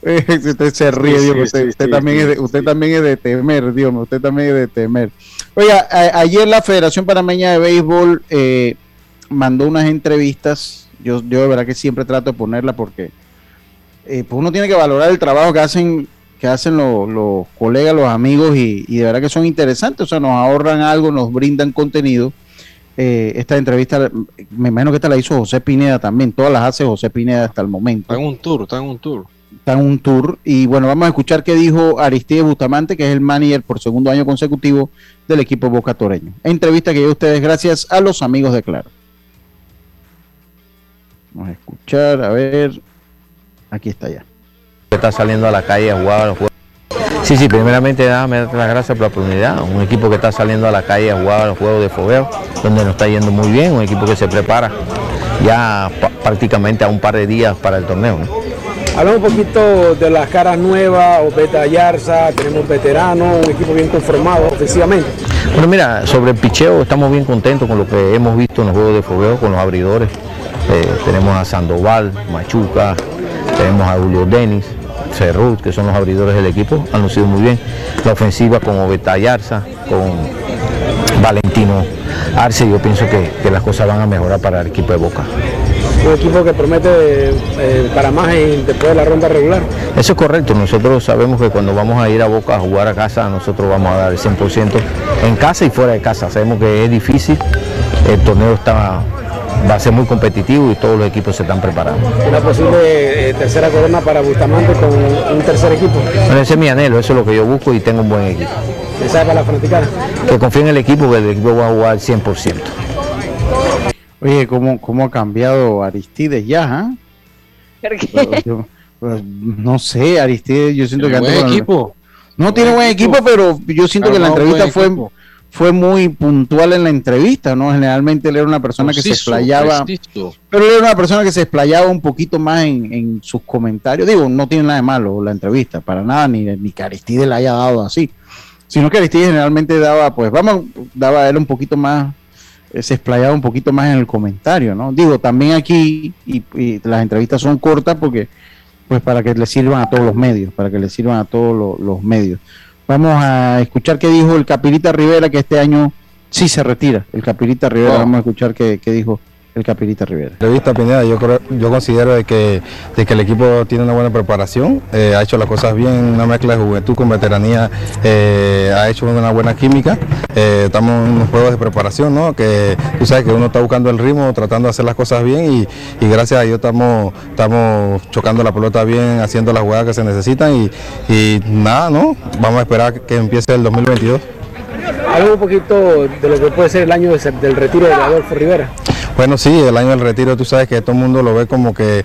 (laughs) usted se ríe, Dios, usted, también es de, usted también es de temer, Dios usted también es de temer. Oiga, ayer la Federación Panameña de Béisbol eh, mandó unas entrevistas. Yo, yo de verdad que siempre trato de ponerla porque eh, pues uno tiene que valorar el trabajo que hacen que hacen los, colegas, los amigos y, y, de verdad que son interesantes, o sea, nos ahorran algo, nos brindan contenido eh, esta entrevista, me imagino que esta la hizo José Pineda también, todas las hace José Pineda hasta el momento. Está en un tour, está en un tour. Está en un tour y bueno, vamos a escuchar qué dijo Aristide Bustamante, que es el manager por segundo año consecutivo del equipo Boca Toreño. Entrevista que dio ustedes gracias a los amigos de Claro. Vamos a escuchar, a ver, aquí está ya. Está saliendo a la calle a jugar los juegos Sí, sí, primeramente dame las gracias por la oportunidad. Un equipo que está saliendo a la calle a jugar los juegos de fogueo, donde nos está yendo muy bien, un equipo que se prepara ya prácticamente a un par de días para el torneo. Hablamos un poquito de las caras nuevas, Obeta Yarza, tenemos veteranos, un equipo bien conformado ofensivamente. Bueno, mira, sobre el picheo estamos bien contentos con lo que hemos visto en los juegos de fogueo, con los abridores. Eh, tenemos a Sandoval, Machuca, tenemos a Julio Denis, Cerrut, que son los abridores del equipo, han lucido muy bien. La ofensiva con Obeta Yarza, con Valentino Arce, yo pienso que, las cosas van a mejorar para el equipo de Boca. Un equipo que promete eh, para más después de la ronda regular. Eso es correcto, nosotros sabemos que cuando vamos a ir a Boca a jugar a casa, nosotros vamos a dar el 100% en casa y fuera de casa. Sabemos que es difícil, el torneo está va a ser muy competitivo y todos los equipos se están preparando. ¿Una posible eh, tercera corona para Bustamante con un tercer equipo? Bueno, ese es mi anhelo, eso es lo que yo busco y tengo un buen equipo. ¿Qué sabe para la fanaticada? Que confíe en el equipo, que el equipo va a jugar 100%. Oye, ¿cómo, cómo ha cambiado Aristides ya? ¿eh? no sé, Aristides, yo siento que. Buen equipo. No tiene buen equipo, pero yo siento que la entrevista fue fue muy puntual en la entrevista, ¿no? Generalmente él era una persona que se explayaba, pero él era una persona que se explayaba un poquito más en, sus comentarios. Digo, no tiene nada de malo la entrevista, para nada, ni, ni que Aristide le haya dado así, sino que Aristide generalmente daba, pues, vamos, daba a él un poquito más, eh, se explayaba un poquito más en el comentario, ¿no? Digo, también aquí, y, las entrevistas son cortas porque, pues, para que le sirvan a todos los medios, para que le sirvan a todos los medios. Vamos a escuchar qué dijo el Capirita Rivera, que este año sí se retira. El Capirita Rivera, vamos a escuchar qué, dijo el Capirita Rivera. Revista Pineda, yo, creo- yo considero de que, de que el equipo tiene una buena preparación, eh, ha hecho las cosas bien, una mezcla de juventud con veteranía, eh, ha hecho una buena química. Eh, estamos en unos juegos de preparación, ¿no? que tú sabes que uno está buscando el ritmo, tratando de hacer las cosas bien y, y gracias a Dios estamos, estamos chocando la pelota bien, haciendo las jugadas que se necesitan y, y nada, ¿no? Vamos a esperar que empiece el 2022. Habla un poquito de lo que puede ser el año de- del retiro de Adolfo Rivera. Bueno, sí, el año del retiro, tú sabes que todo el mundo lo ve como que,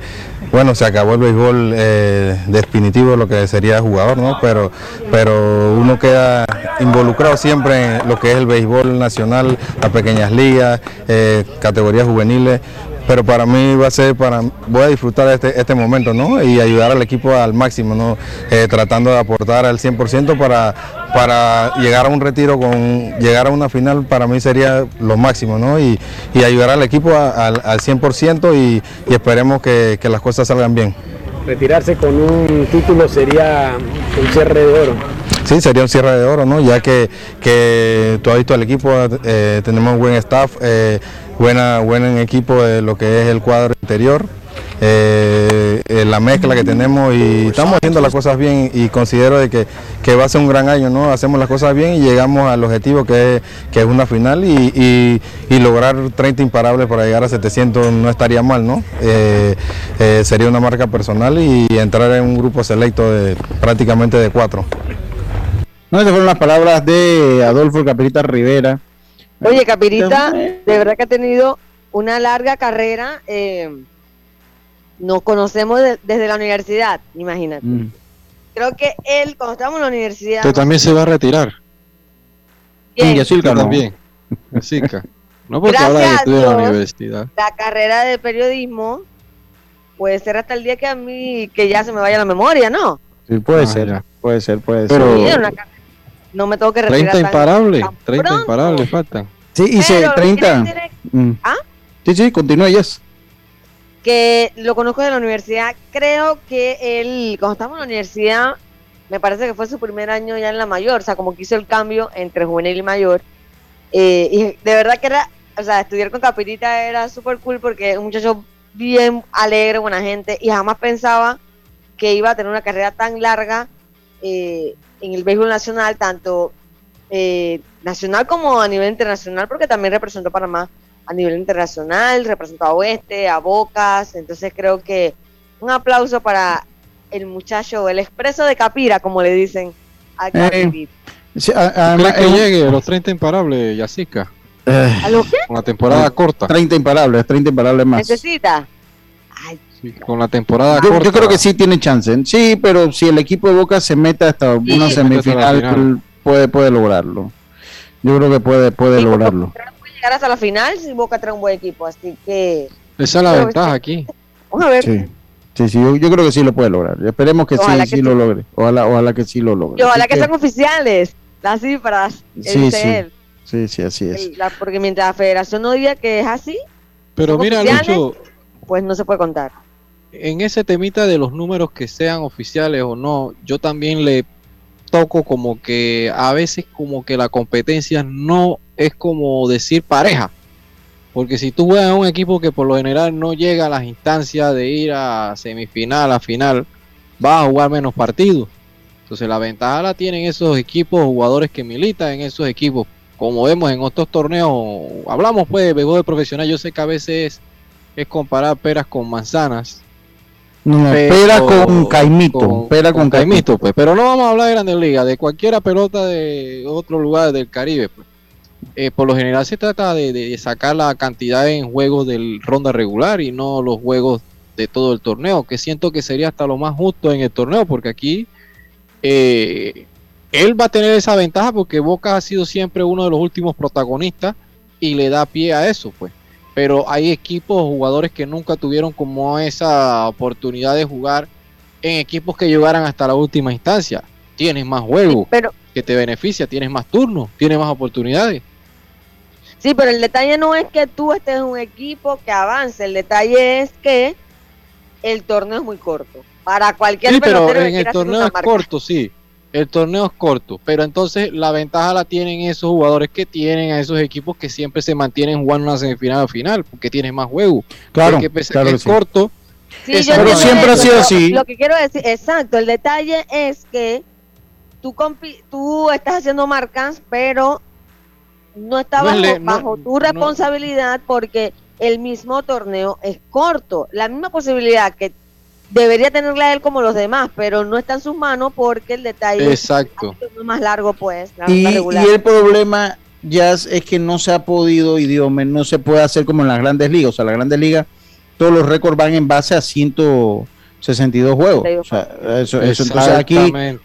bueno, se acabó el béisbol eh, definitivo, lo que sería jugador, ¿no? Pero, pero uno queda involucrado siempre en lo que es el béisbol nacional, las pequeñas ligas, eh, categorías juveniles. Pero para mí va a ser, para, voy a disfrutar este, este momento, ¿no? Y ayudar al equipo al máximo, ¿no? Eh, tratando de aportar al 100% para, para llegar a un retiro, con llegar a una final para mí sería lo máximo, ¿no? Y, y ayudar al equipo a- al, al 100% y, y esperemos que, que las cosas salgan bien. Retirarse con un título sería un cierre de oro. Sí, sería un cierre de oro, ¿no? Ya que, que tú has visto al equipo, eh, tenemos buen staff, eh, buena, buen equipo de lo que es el cuadro interior, eh, eh, la mezcla que tenemos y estamos haciendo las cosas bien y considero de que, que va a ser un gran año, ¿no? Hacemos las cosas bien y llegamos al objetivo que es, que es una final y, y- y lograr 30 imparables para llegar a 700 no estaría mal, ¿no? Eh, eh, sería una marca personal y entrar en un grupo selecto de prácticamente de cuatro. No, esas fueron las palabras de Adolfo Capirita Rivera. Oye, Capirita, de verdad que ha tenido una larga carrera. eh, nos conocemos de- desde la universidad, imagínate. Mm. Creo que él, cuando estábamos en la universidad, Que también se va a retirar. ¿Quién? Yacirca también. Yacirca. No porque Gracias habla de a que estudia en la universidad. la carrera de periodismo puede ser hasta el día que a mí, que ya se me vaya la memoria, ¿no? Sí, puede Ah, ser, ya. puede ser, puede Pero- ser. una carrera. No me tengo que retirar 30 tan- imparables. tan 30 pronto. imparables faltan. Sí, hice Pero lo que 30. tiene- Mm. ¿Ah? Sí, sí, continúa, yes. Que lo conozco de la universidad. Creo que él, cuando estábamos en la universidad, me parece que fue su primer año ya en la mayor, o sea, como que hizo el cambio entre juvenil y mayor. Eh, y de verdad que era, o sea, estudiar con Capirita era súper cool porque es un muchacho bien alegre, buena gente, y jamás pensaba que iba a tener una carrera tan larga eh, en el béisbol nacional, tanto eh, nacional como a nivel internacional, porque también representó Panamá a nivel internacional, representó a Oeste, a Bocas, entonces creo que un aplauso para el muchacho, el expreso de Capira, como le dicen a Capirita. Sí, a- ¿Tú además, que llegue a los 30 imparables, Yacica? Eh, ¿A lo qué? Con la temporada corta. 30 imparables, 30 imparables más. ¿Necesita? Sí, con la temporada Yo, corta. yo creo que sí tiene chance. Sí, pero si el equipo de Boca se mete hasta una hasta semifinal, final. puede, puede lograrlo. Yo creo que puede, puede lograrlo. Llegar hasta la final si Boca trae un buen equipo, así que Esa es la ventaja aquí. vamos a ver. Sí, sí, sí, yo, yo creo que sí lo puede lograr. Esperemos que Ojalá sí, que sí lo logre. Ojalá, ojalá que sí lo logre. Y ojalá Así que sean oficiales las cifras, Sí, sí. Sí, sí, así es. La- porque mientras la federación no diga que es así, Pero mira, Lucho, pues no se puede contar. en ese temita de los números que sean oficiales o no, yo también le toco como que a veces como que la competencia no es como decir pareja. Porque si tú juegas a un equipo que por lo general no llega a las instancias de ir a semifinal, a final, vas a jugar menos partidos. Entonces la ventaja la tienen esos equipos, jugadores que militan en esos equipos. Como vemos en otros torneos, hablamos pues de béisbol profesional, yo sé que a veces es comparar peras con manzanas. No, Pero- pera con caimito. con- pera con con caimito. Caimito, pues. Pero no vamos a hablar de Grandes Ligas, de cualquiera pelota de otro lugar del Caribe, pues. Eh, por lo general se trata de, de sacar la cantidad en juegos del ronda regular y no los juegos de todo el torneo, que siento que sería hasta lo más justo en el torneo, porque aquí eh, él va a tener esa ventaja porque Boca ha sido siempre uno de los últimos protagonistas y le da pie a eso, pues. Pero hay equipos, jugadores que nunca tuvieron como esa oportunidad de jugar en equipos que llegaran hasta la última instancia. Tienes más juego Pero que te beneficia, tienes más turnos, tienes más oportunidades. Sí, pero el detalle no es que tú estés en un equipo que avance, el detalle es que el torneo es muy corto. Para cualquier Sí, pero en el torneo es marca. corto, sí. el torneo es corto, pero entonces la ventaja la tienen esos jugadores que tienen a esos equipos que siempre se mantienen jugando una semifinal o final, porque tienen más juego. Claro, Porque pese a claro que es sí. corto, Sí, yo Pero siempre ha sido así. Lo que quiero decir, exacto, el detalle es que tú, tú estás haciendo marcas, pero no está No bajo, es le- no- bajo tu responsabilidad porque el mismo torneo es corto. La misma posibilidad que debería tenerla él como los demás, pero no está en sus manos porque el detalle exacto. es más largo, pues. La Y, y el problema ya es, que no se ha podido, idioma, no se puede hacer como en las grandes ligas. O sea, las grandes ligas, todos los récords van en base a 162 juegos. O sea, eso, eso. Entonces aquí,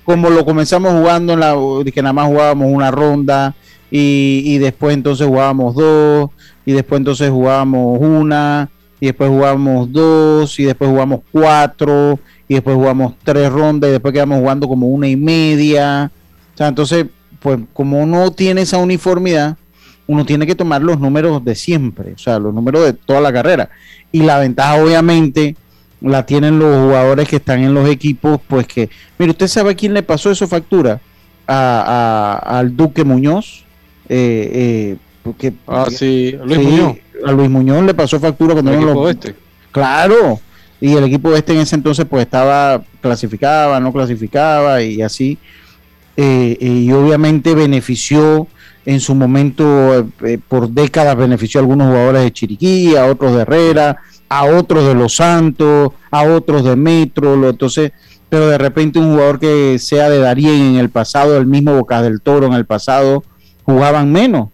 como lo comenzamos jugando en la que nada más jugábamos una ronda y, y después entonces jugábamos dos y después entonces jugábamos una y después jugamos dos y después jugamos cuatro y después jugamos tres rondas y después quedamos jugando como una y media. O sea, entonces, pues como no tiene esa uniformidad, uno tiene que tomar los números de siempre, o sea, los números de toda la carrera. Y la ventaja obviamente la tienen los jugadores que están en los equipos, pues que, mire, usted sabe quién le pasó eso factura, a, a- al Duque Muñoz, eh, eh, porque, Ah, sí, Luis Sí, Muñoz. a Luis Muñoz le pasó factura cuando El los- este. Claro, y el equipo este en ese entonces pues estaba, clasificaba, no clasificaba y así. Eh, eh, y obviamente benefició en su momento, eh, por décadas benefició a algunos jugadores de Chiriquí, a otros de Herrera, a otros de Los Santos, a otros de Metro, entonces, pero de repente un jugador que sea de Darien en el pasado, el mismo Boca del Toro en el pasado, jugaban menos.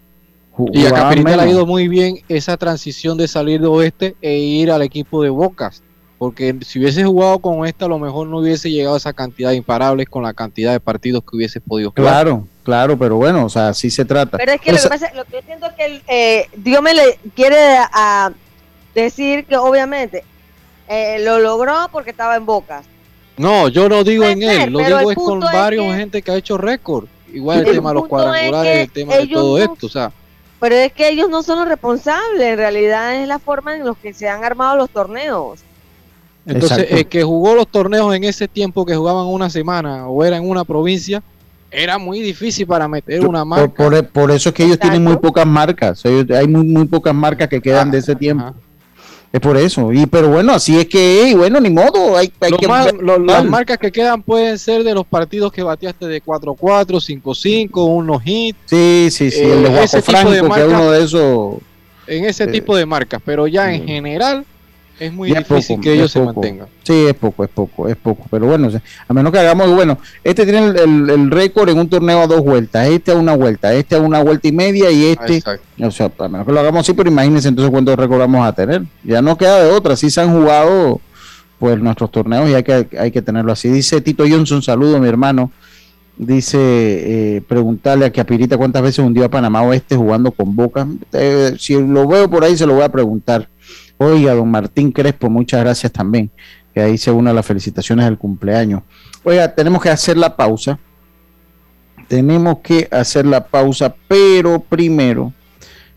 Y a Capirita le ha menos. ido muy bien esa transición de salir de oeste e ir al equipo de Bocas. Porque si hubiese jugado con oeste, a lo mejor no hubiese llegado a esa cantidad de imparables con la cantidad de partidos que hubiese podido jugar. Claro, claro, pero bueno, o sea, así se trata. Pero es que lo que pasa, lo que yo siento es que el, eh, Dios me le quiere a decir que obviamente eh, lo logró porque estaba en Bocas. No, yo no digo en ser, él, lo digo es con es varios que- gente que ha hecho récord. Igual el, El tema de los es cuadrangulares, que el tema de todo no- esto, o sea, Pero es que ellos no son los responsables, en realidad es la forma en los que se han armado los torneos. Entonces, Exacto. el que jugó los torneos en ese tiempo que jugaban una semana o era en una provincia, era muy difícil para meter una marca. por- por eso es que ellos tienen muy pocas marcas. ellos- hay muy, muy pocas marcas que quedan de ese tiempo. Es por eso. Y pero bueno, así es que, y bueno, ni modo. Hay, hay que más- lo- las marcas que quedan pueden ser de los partidos que bateaste de 4-4, 5-5, unos hits. Sí, sí, sí. el de Eh, Franco, de que marcas- uno de esos. En ese Eh, tipo de marcas, pero ya en general es muy difícil poco, que ellos se mantengan. Sí, es poco, es poco, es poco. Pero bueno, a menos que hagamos, bueno, este tiene el, el- el récord en un torneo a dos vueltas, este a una vuelta, este a una vuelta y media y este. Exacto. O sea, a menos que lo hagamos así, pero imagínense entonces cuántos récords vamos a tener. Ya no queda de otra, sí se han jugado pues nuestros torneos y hay que, hay que tenerlo así. Dice Tito Johnson, saludo mi hermano. Dice, eh, preguntarle a Capirita cuántas veces hundió a Panamá Oeste jugando con Boca. Eh, si lo veo por ahí, se lo voy a preguntar. Oiga, don Martín Crespo, muchas gracias también. Que ahí se une a las felicitaciones del cumpleaños. Oiga, tenemos que hacer la pausa. Tenemos que hacer la pausa, pero primero,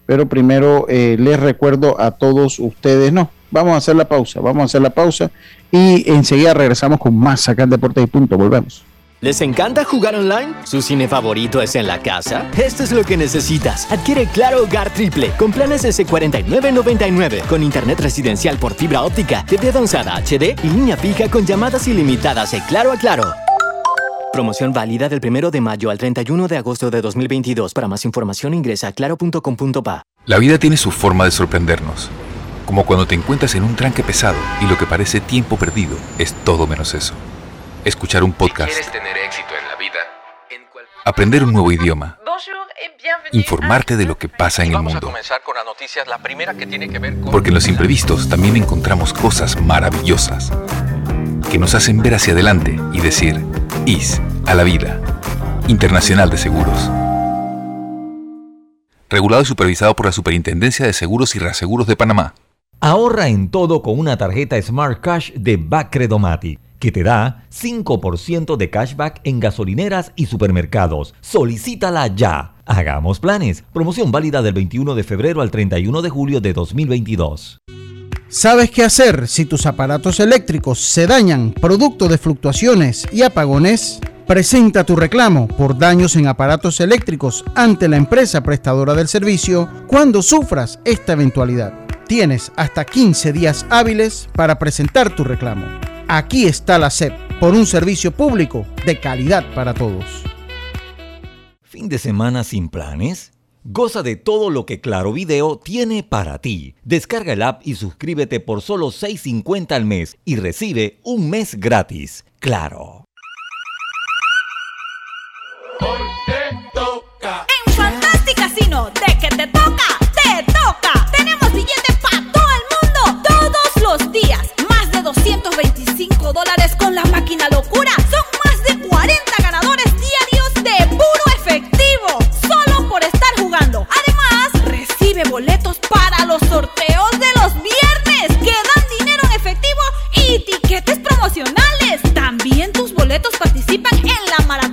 pero primero eh, les recuerdo a todos ustedes, no, vamos a hacer la pausa, vamos a hacer la pausa y enseguida regresamos con más acá en Deportes y Punto, volvemos. ¿Les encanta jugar online? ¿Su cine favorito es en la casa? Esto es lo que necesitas. Adquiere Claro Hogar Triple con planes S4999 con internet residencial por fibra óptica, TV avanzada HD y línea fija con llamadas ilimitadas de Claro a Claro. Promoción válida del 1 de mayo al 31 de agosto de 2022. Para más información ingresa a claro.com.pa. La vida tiene su forma de sorprendernos. Como cuando te encuentras en un tranque pesado y lo que parece tiempo perdido es todo menos eso. Escuchar un podcast, tener éxito en la vida, aprender un nuevo idioma, informarte de lo que pasa en el mundo. Porque en los imprevistos también encontramos cosas maravillosas que nos hacen ver hacia adelante y decir, IS a la vida. Internacional de Seguros. Regulado y supervisado por la Superintendencia de Seguros y Reaseguros de Panamá. Ahorra en todo con una tarjeta Smart Cash de Bacredomatic, que te da 5% de cashback en gasolineras y supermercados. Solicítala ya. Hagamos planes. Promoción válida del 21 de febrero al 31 de julio de 2022. ¿Sabes qué hacer si tus aparatos eléctricos se dañan producto de fluctuaciones y apagones? Presenta tu reclamo por daños en aparatos eléctricos ante la empresa prestadora del servicio cuando sufras esta eventualidad. Tienes hasta 15 días hábiles para presentar tu reclamo. Aquí está la SEP por un servicio público de calidad para todos. ¿Fin de semana sin planes? Goza de todo lo que Claro Video tiene para ti. Descarga el app y suscríbete por solo $6.50 al mes y recibe un mes gratis. Claro. Dólares con la máquina locura. Son más de 40 ganadores diarios de puro efectivo, solo por estar jugando. Además, recibe boletos para los sorteos de los viernes, que dan dinero en efectivo y tiquetes promocionales. También tus boletos participan en la maratón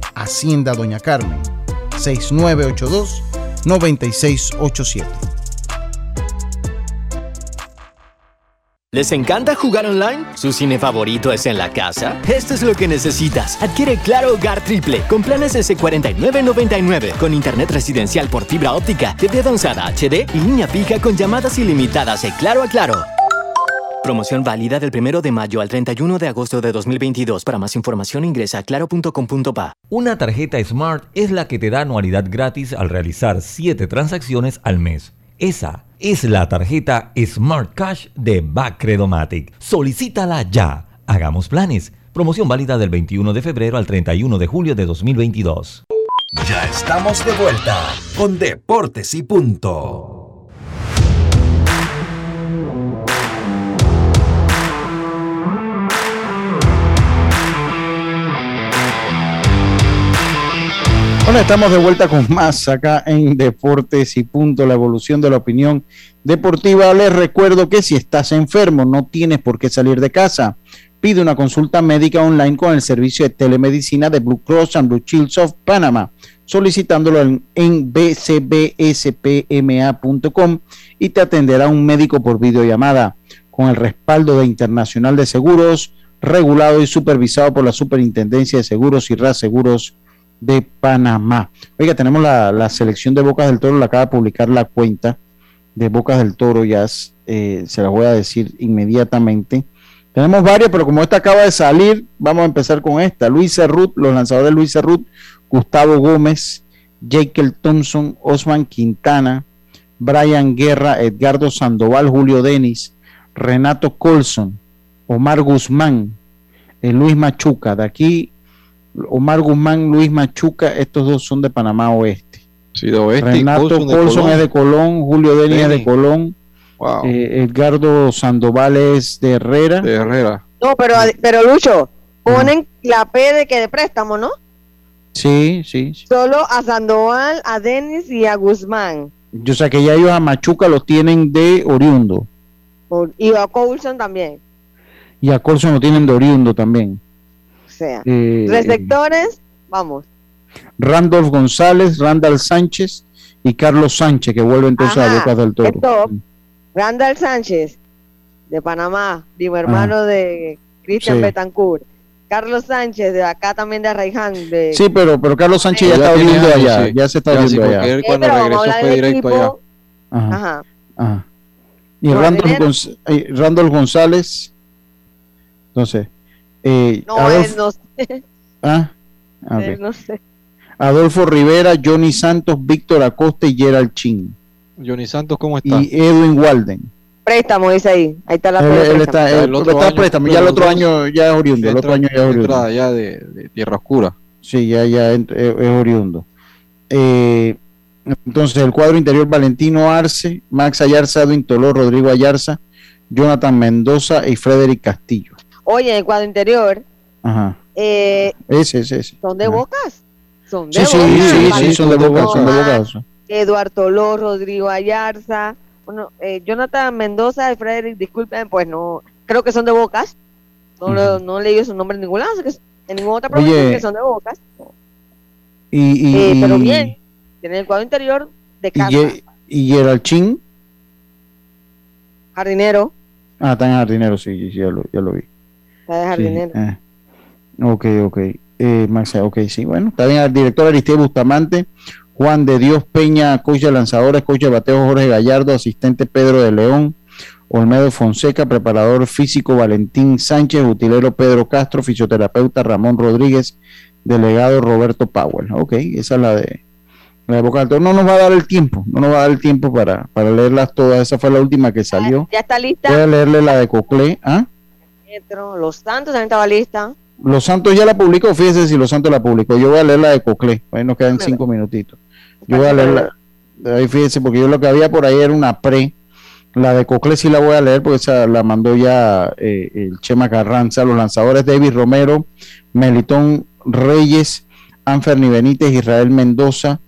Hacienda Doña Carmen 6982-9687. ¿Les encanta jugar online? ¿Su cine favorito es en la casa? Esto es lo que necesitas. Adquiere Claro Hogar Triple con planes S4999 con internet residencial por fibra óptica, TV avanzada HD y línea fija con llamadas ilimitadas de Claro a Claro. Promoción válida del 1 de mayo al 31 de agosto de 2022. Para más información ingresa a claro.com.pa. Una tarjeta Smart es la que te da anualidad gratis al realizar 7 transacciones al mes. Esa es la tarjeta Smart Cash de Bacredomatic. Solicítala ya. Hagamos planes. Promoción válida del 21 de febrero al 31 de julio de 2022. Ya estamos de vuelta con Deportes y Punto. Bueno, estamos de vuelta con más acá en Deportes y Punto, la evolución de la opinión deportiva. Les recuerdo que si estás enfermo, no tienes por qué salir de casa. Pide una consulta médica online con el servicio de telemedicina de Blue Cross and Blue Shields of Panama, solicitándolo en, en bcbspma.com y te atenderá un médico por videollamada con el respaldo de Internacional de Seguros, regulado y supervisado por la Superintendencia de Seguros y Reaseguros de Panamá. Oiga, tenemos la, la, selección de Bocas del Toro, la acaba de publicar la cuenta de Bocas del Toro, ya eh, se las voy a decir inmediatamente. Tenemos varias, pero como esta acaba de salir, vamos a empezar con esta. Luis Cerrut, los lanzadores Luis Cerrut, Gustavo Gómez, Jekyll Thompson, Osman Quintana, Brian Guerra, Edgardo Sandoval, Julio Denis, Renato Colson, Omar Guzmán, eh, Luis Machuca. De aquí Omar Guzmán, Luis Machuca, estos dos son de Panamá Oeste. Sí, de oeste Renato Colson, es de Colón, Julio Denis es de Colón, Wow. eh, Edgardo Sandoval es de Herrera. De Herrera. No, pero, pero Lucho, ponen la P de que de préstamo, ¿no? Sí, sí, sí. Solo a Sandoval, a Denis y a Guzmán. Yo sé que ya ellos a Machuca los tienen de oriundo Por- Y a Coulson también. y a Colson lo tienen de oriundo también. Sea, Eh, receptores, vamos. Randolph González, Randall Sánchez y Carlos Sánchez, que vuelve entonces a Bocas del Toro. esto, Randall Sánchez, de Panamá, primo hermano de Cristian. Sí. Betancourt. Carlos Sánchez, de acá también de Arraiján. De... Sí, pero, pero Carlos Sánchez ya, Ya está años, allá, sí. ya se está oriundo allá. él cuando regresó fue directo allá. Ajá, Ajá. ajá. Y primero- Gonz- eh, Randolph González, entonces, eh, No, Adolf- él no sé. ah, no sé. Adolfo Rivera, Johnny Santos, Víctor Acosta y Gerald Chin. Johnny Santos, ¿cómo está? Y Edwin Walden. Préstamo, dice ahí. Ahí está la Él, él préstamo. está, él- El otro está año préstamo, ya el otro año ya es oriundo, el otro año ya es oriundo. entra ya de, de tierra oscura. Sí, ya, ya ent- es, es oriundo. Eh, entonces, el cuadro interior Valentino Arce, Max Ayarza, Edwin Toló, Rodrigo Ayarza, Jonathan Mendoza y Frederick Castillo. Oye, el cuadro interior, Ajá. eh, Ese, ese, ese. ¿son de bocas? Son de Sí, sí, bocas. sí, sí, Valentino son de boca, son de Tomás, boca. Eduardo Toló, Rodrigo Ayarza, bueno, eh, Jonathan Mendoza y Frederick, disculpen, pues no, creo que son de bocas. No, lo- no he leído su nombre en ningún lado, que en ninguna otra Oye, provincia que son de bocas. Y, y, Eh, pero y- bien, tienen el cuadro interior de y, casa, Ye- y Gerald Chin. jardinero, Ah, está en jardinero, sí, sí, ya lo, ya lo vi. Está de Sí, eh. Ok, ok. Eh, Max, ok, sí, bueno, está bien. El director Aristide Bustamante, Juan de Dios Peña, coach de lanzadores, coach de bateo Jorge Gallardo, asistente Pedro de León, Olmedo Fonseca, preparador físico Valentín Sánchez, utilero Pedro Castro, fisioterapeuta Ramón Rodríguez, delegado Roberto Powell. Ok, esa es la de la de Boca. No nos va a dar el tiempo, no nos va a dar el tiempo para, para leerlas todas. Esa fue la última que salió. Ya está lista. Voy a leerle la de Coclé. ¿Ah? Metro, Los Santos también estaba lista. Los Santos ya la publicó, fíjese si Los Santos la publicó. Yo voy a leer la de Coclé, ahí nos quedan cinco minutitos. Yo voy a leer la, ahí fíjese, porque yo lo que había por ahí era una pre. La de Coclé sí la voy a leer porque esa la mandó ya eh, el Chema Carranza. Los lanzadores David Romero, Melitón Reyes, Anferni Benítez, Israel Mendoza,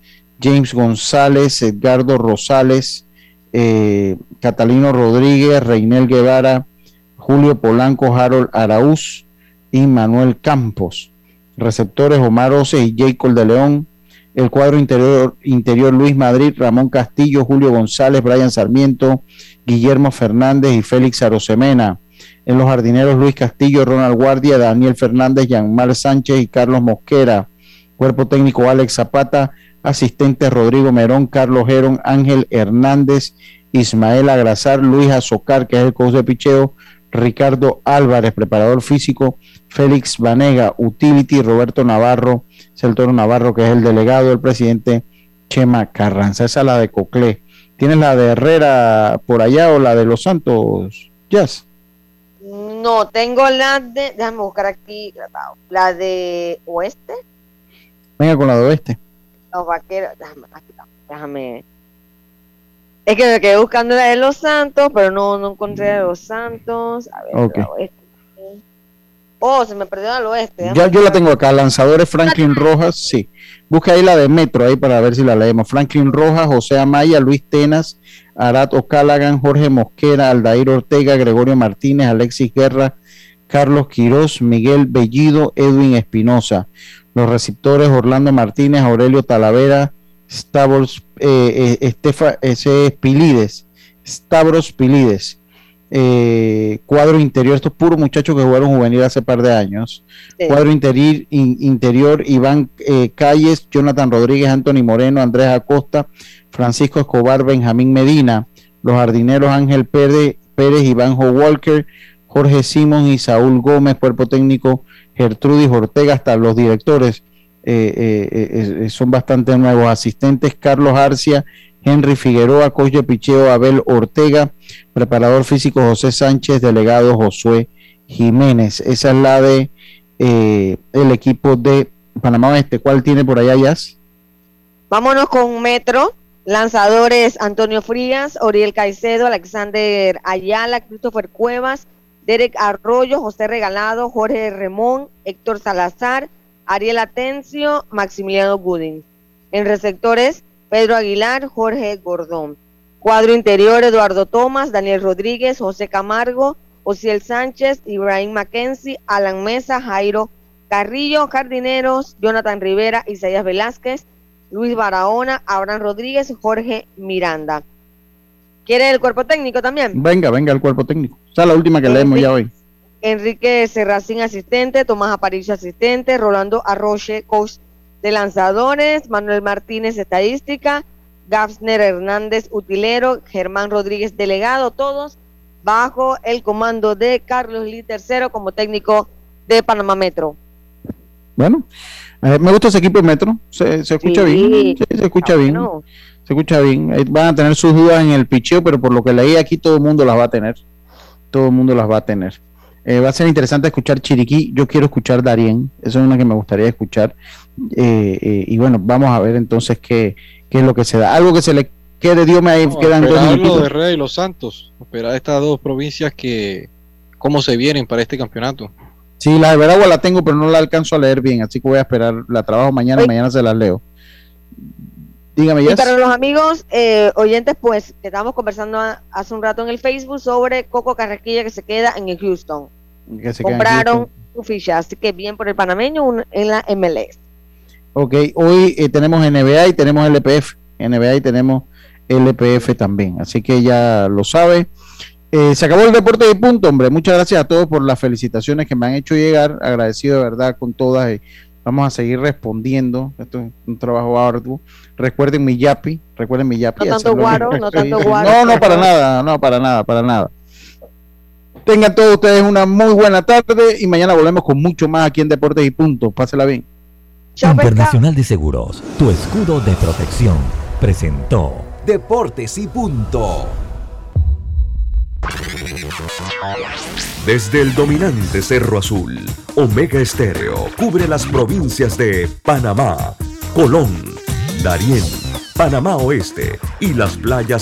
James González, Edgardo Rosales, eh, Catalino Rodríguez, Reinel Guevara, Julio Polanco, Harold Araúz y Manuel Campos. Receptores Omar Ose y Jacob de León. El cuadro interior, interior Luis Madrid, Ramón Castillo, Julio González, Brian Sarmiento, Guillermo Fernández y Félix Arosemena. En los jardineros Luis Castillo, Ronald Guardia, Daniel Fernández, Yanmar Sánchez y Carlos Mosquera. Cuerpo técnico Alex Zapata, asistente Rodrigo Merón, Carlos Gerón, Ángel Hernández, Ismael Agrazar, Luis Azocar, que es el coach de picheo, Ricardo Álvarez, preparador físico, Félix Vanega, Utility, Roberto Navarro, Celtoro Navarro, que es el delegado, el presidente Chema Carranza. Esa es la de Coclé. ¿Tienes la de Herrera por allá o la de Los Santos? Jazz. No, tengo la de, déjame buscar aquí, la de Oeste, Venga con la de Oeste. los vaqueros, déjame, aquí déjame. Es que me quedé buscando la de Los Santos, pero no, no encontré la de Los Santos. A ver, Ok. la Oeste. Oh, se me perdió al Oeste. Ya yo la tengo acá. Lanzadores Franklin Rojas, sí. Busca ahí la de Metro ahí para ver si la leemos. Franklin Rojas, José Amaya, Luis Tenas, Arat O'Callaghan, Jorge Mosquera, Aldair Ortega, Gregorio Martínez, Alexis Guerra, Carlos Quirós, Miguel Bellido, Edwin Espinosa. Los receptores Orlando Martínez, Aurelio Talavera, Stavros, eh, eh, Estefa, ese es Pilides, Stavros Pilides. Eh, cuadro interior, estos puros muchachos que jugaron juvenil hace par de años. Sí. Cuadro interior, in- interior Iván eh, Calles, Jonathan Rodríguez, Anthony Moreno, Andrés Acosta, Francisco Escobar, Benjamín Medina. Los jardineros Ángel Pérez, Pérez Ivanjo Walker, Jorge Simón y Saúl Gómez, cuerpo técnico Gertrudis Ortega, hasta los directores eh, eh, eh, son bastante nuevos. Asistentes Carlos Arcia, Henry Figueroa, coach de picheo Abel Ortega, preparador físico José Sánchez, delegado Josué Jiménez. Esa es la de el equipo de Panamá Oeste. ¿Cuál tiene por allá Jazz? Vámonos con Metro. Lanzadores Antonio Frías, Oriel Caicedo, Alexander Ayala, Christopher Cuevas, Derek Arroyo, José Regalado, Jorge Remón, Héctor Salazar, Ariel Atencio, Maximiliano Gooding. En receptores, Pedro Aguilar, Jorge Gordón. Cuadro interior, Eduardo Tomás, Daniel Rodríguez, José Camargo, Osiel Sánchez, Ibrahim Mackenzie, Alan Mesa, Jairo Carrillo, Jardineros, Jonathan Rivera, Isaías Velázquez, Luis Barahona, Abraham Rodríguez Jorge Miranda. ¿Quiere el cuerpo técnico también? Venga, venga el cuerpo técnico. Esa es la última que leemos ya hoy. Enrique Serracín, asistente, Tomás Aparicio, asistente, Rolando Arroche, coach de lanzadores, Manuel Martínez, estadística, Gafsner Hernández, utilero, Germán Rodríguez, delegado, todos bajo el comando de Carlos Lee III como técnico de Panamá Metro. Bueno, eh, me gusta ese equipo de Metro. Se, se escucha Sí, bien. sí, se escucha bien. bueno. Se escucha bien. Eh, Van a tener sus dudas en el picheo, pero por lo que leí aquí, todo el mundo las va a tener. Todo el mundo las va a tener. Eh, va a ser interesante escuchar Chiriquí. Yo quiero escuchar Darien. Esa es una que me gustaría escuchar. Eh, eh, y bueno, vamos a ver entonces qué, qué es lo que se da. Algo que se le quede, Dios me ahí No, quedan dos minutitos. de Rey y Los Santos. Esperar estas dos provincias que cómo se vienen para este campeonato. Sí, la de Veragua la tengo, pero no la alcanzo a leer bien, así que voy a esperar. La trabajo mañana y mañana se las leo. Dígame, Y Jess. para los amigos eh, oyentes, pues, que estábamos conversando hace un rato en el Facebook sobre Coco Carraquilla que se queda en el Houston. Que se queda en Compraron Houston. su ficha, así que bien por el panameño un- en la MLS. Ok, hoy eh, tenemos NBA y tenemos LPF. NBA y tenemos LPF también. Así que ya lo sabe. Eh, se acabó el deporte y punto, hombre. Muchas gracias a todos por las felicitaciones que me han hecho llegar. Agradecido de verdad con todas. y vamos a seguir respondiendo. Esto es un trabajo arduo. Recuerden mi yapi. Recuerden mi yapi. No tanto guaro, no tanto guaro, No, no, para nada. No, para nada, para nada. Tengan todos ustedes una muy buena tarde y mañana volvemos con mucho más aquí en Deportes y Punto. Pásela bien. Internacional de Seguros, tu escudo de protección, presentó Deportes y punto. Desde el dominante Cerro Azul, Omega Estéreo cubre las provincias de Panamá, Colón, Darién, Panamá Oeste y las playas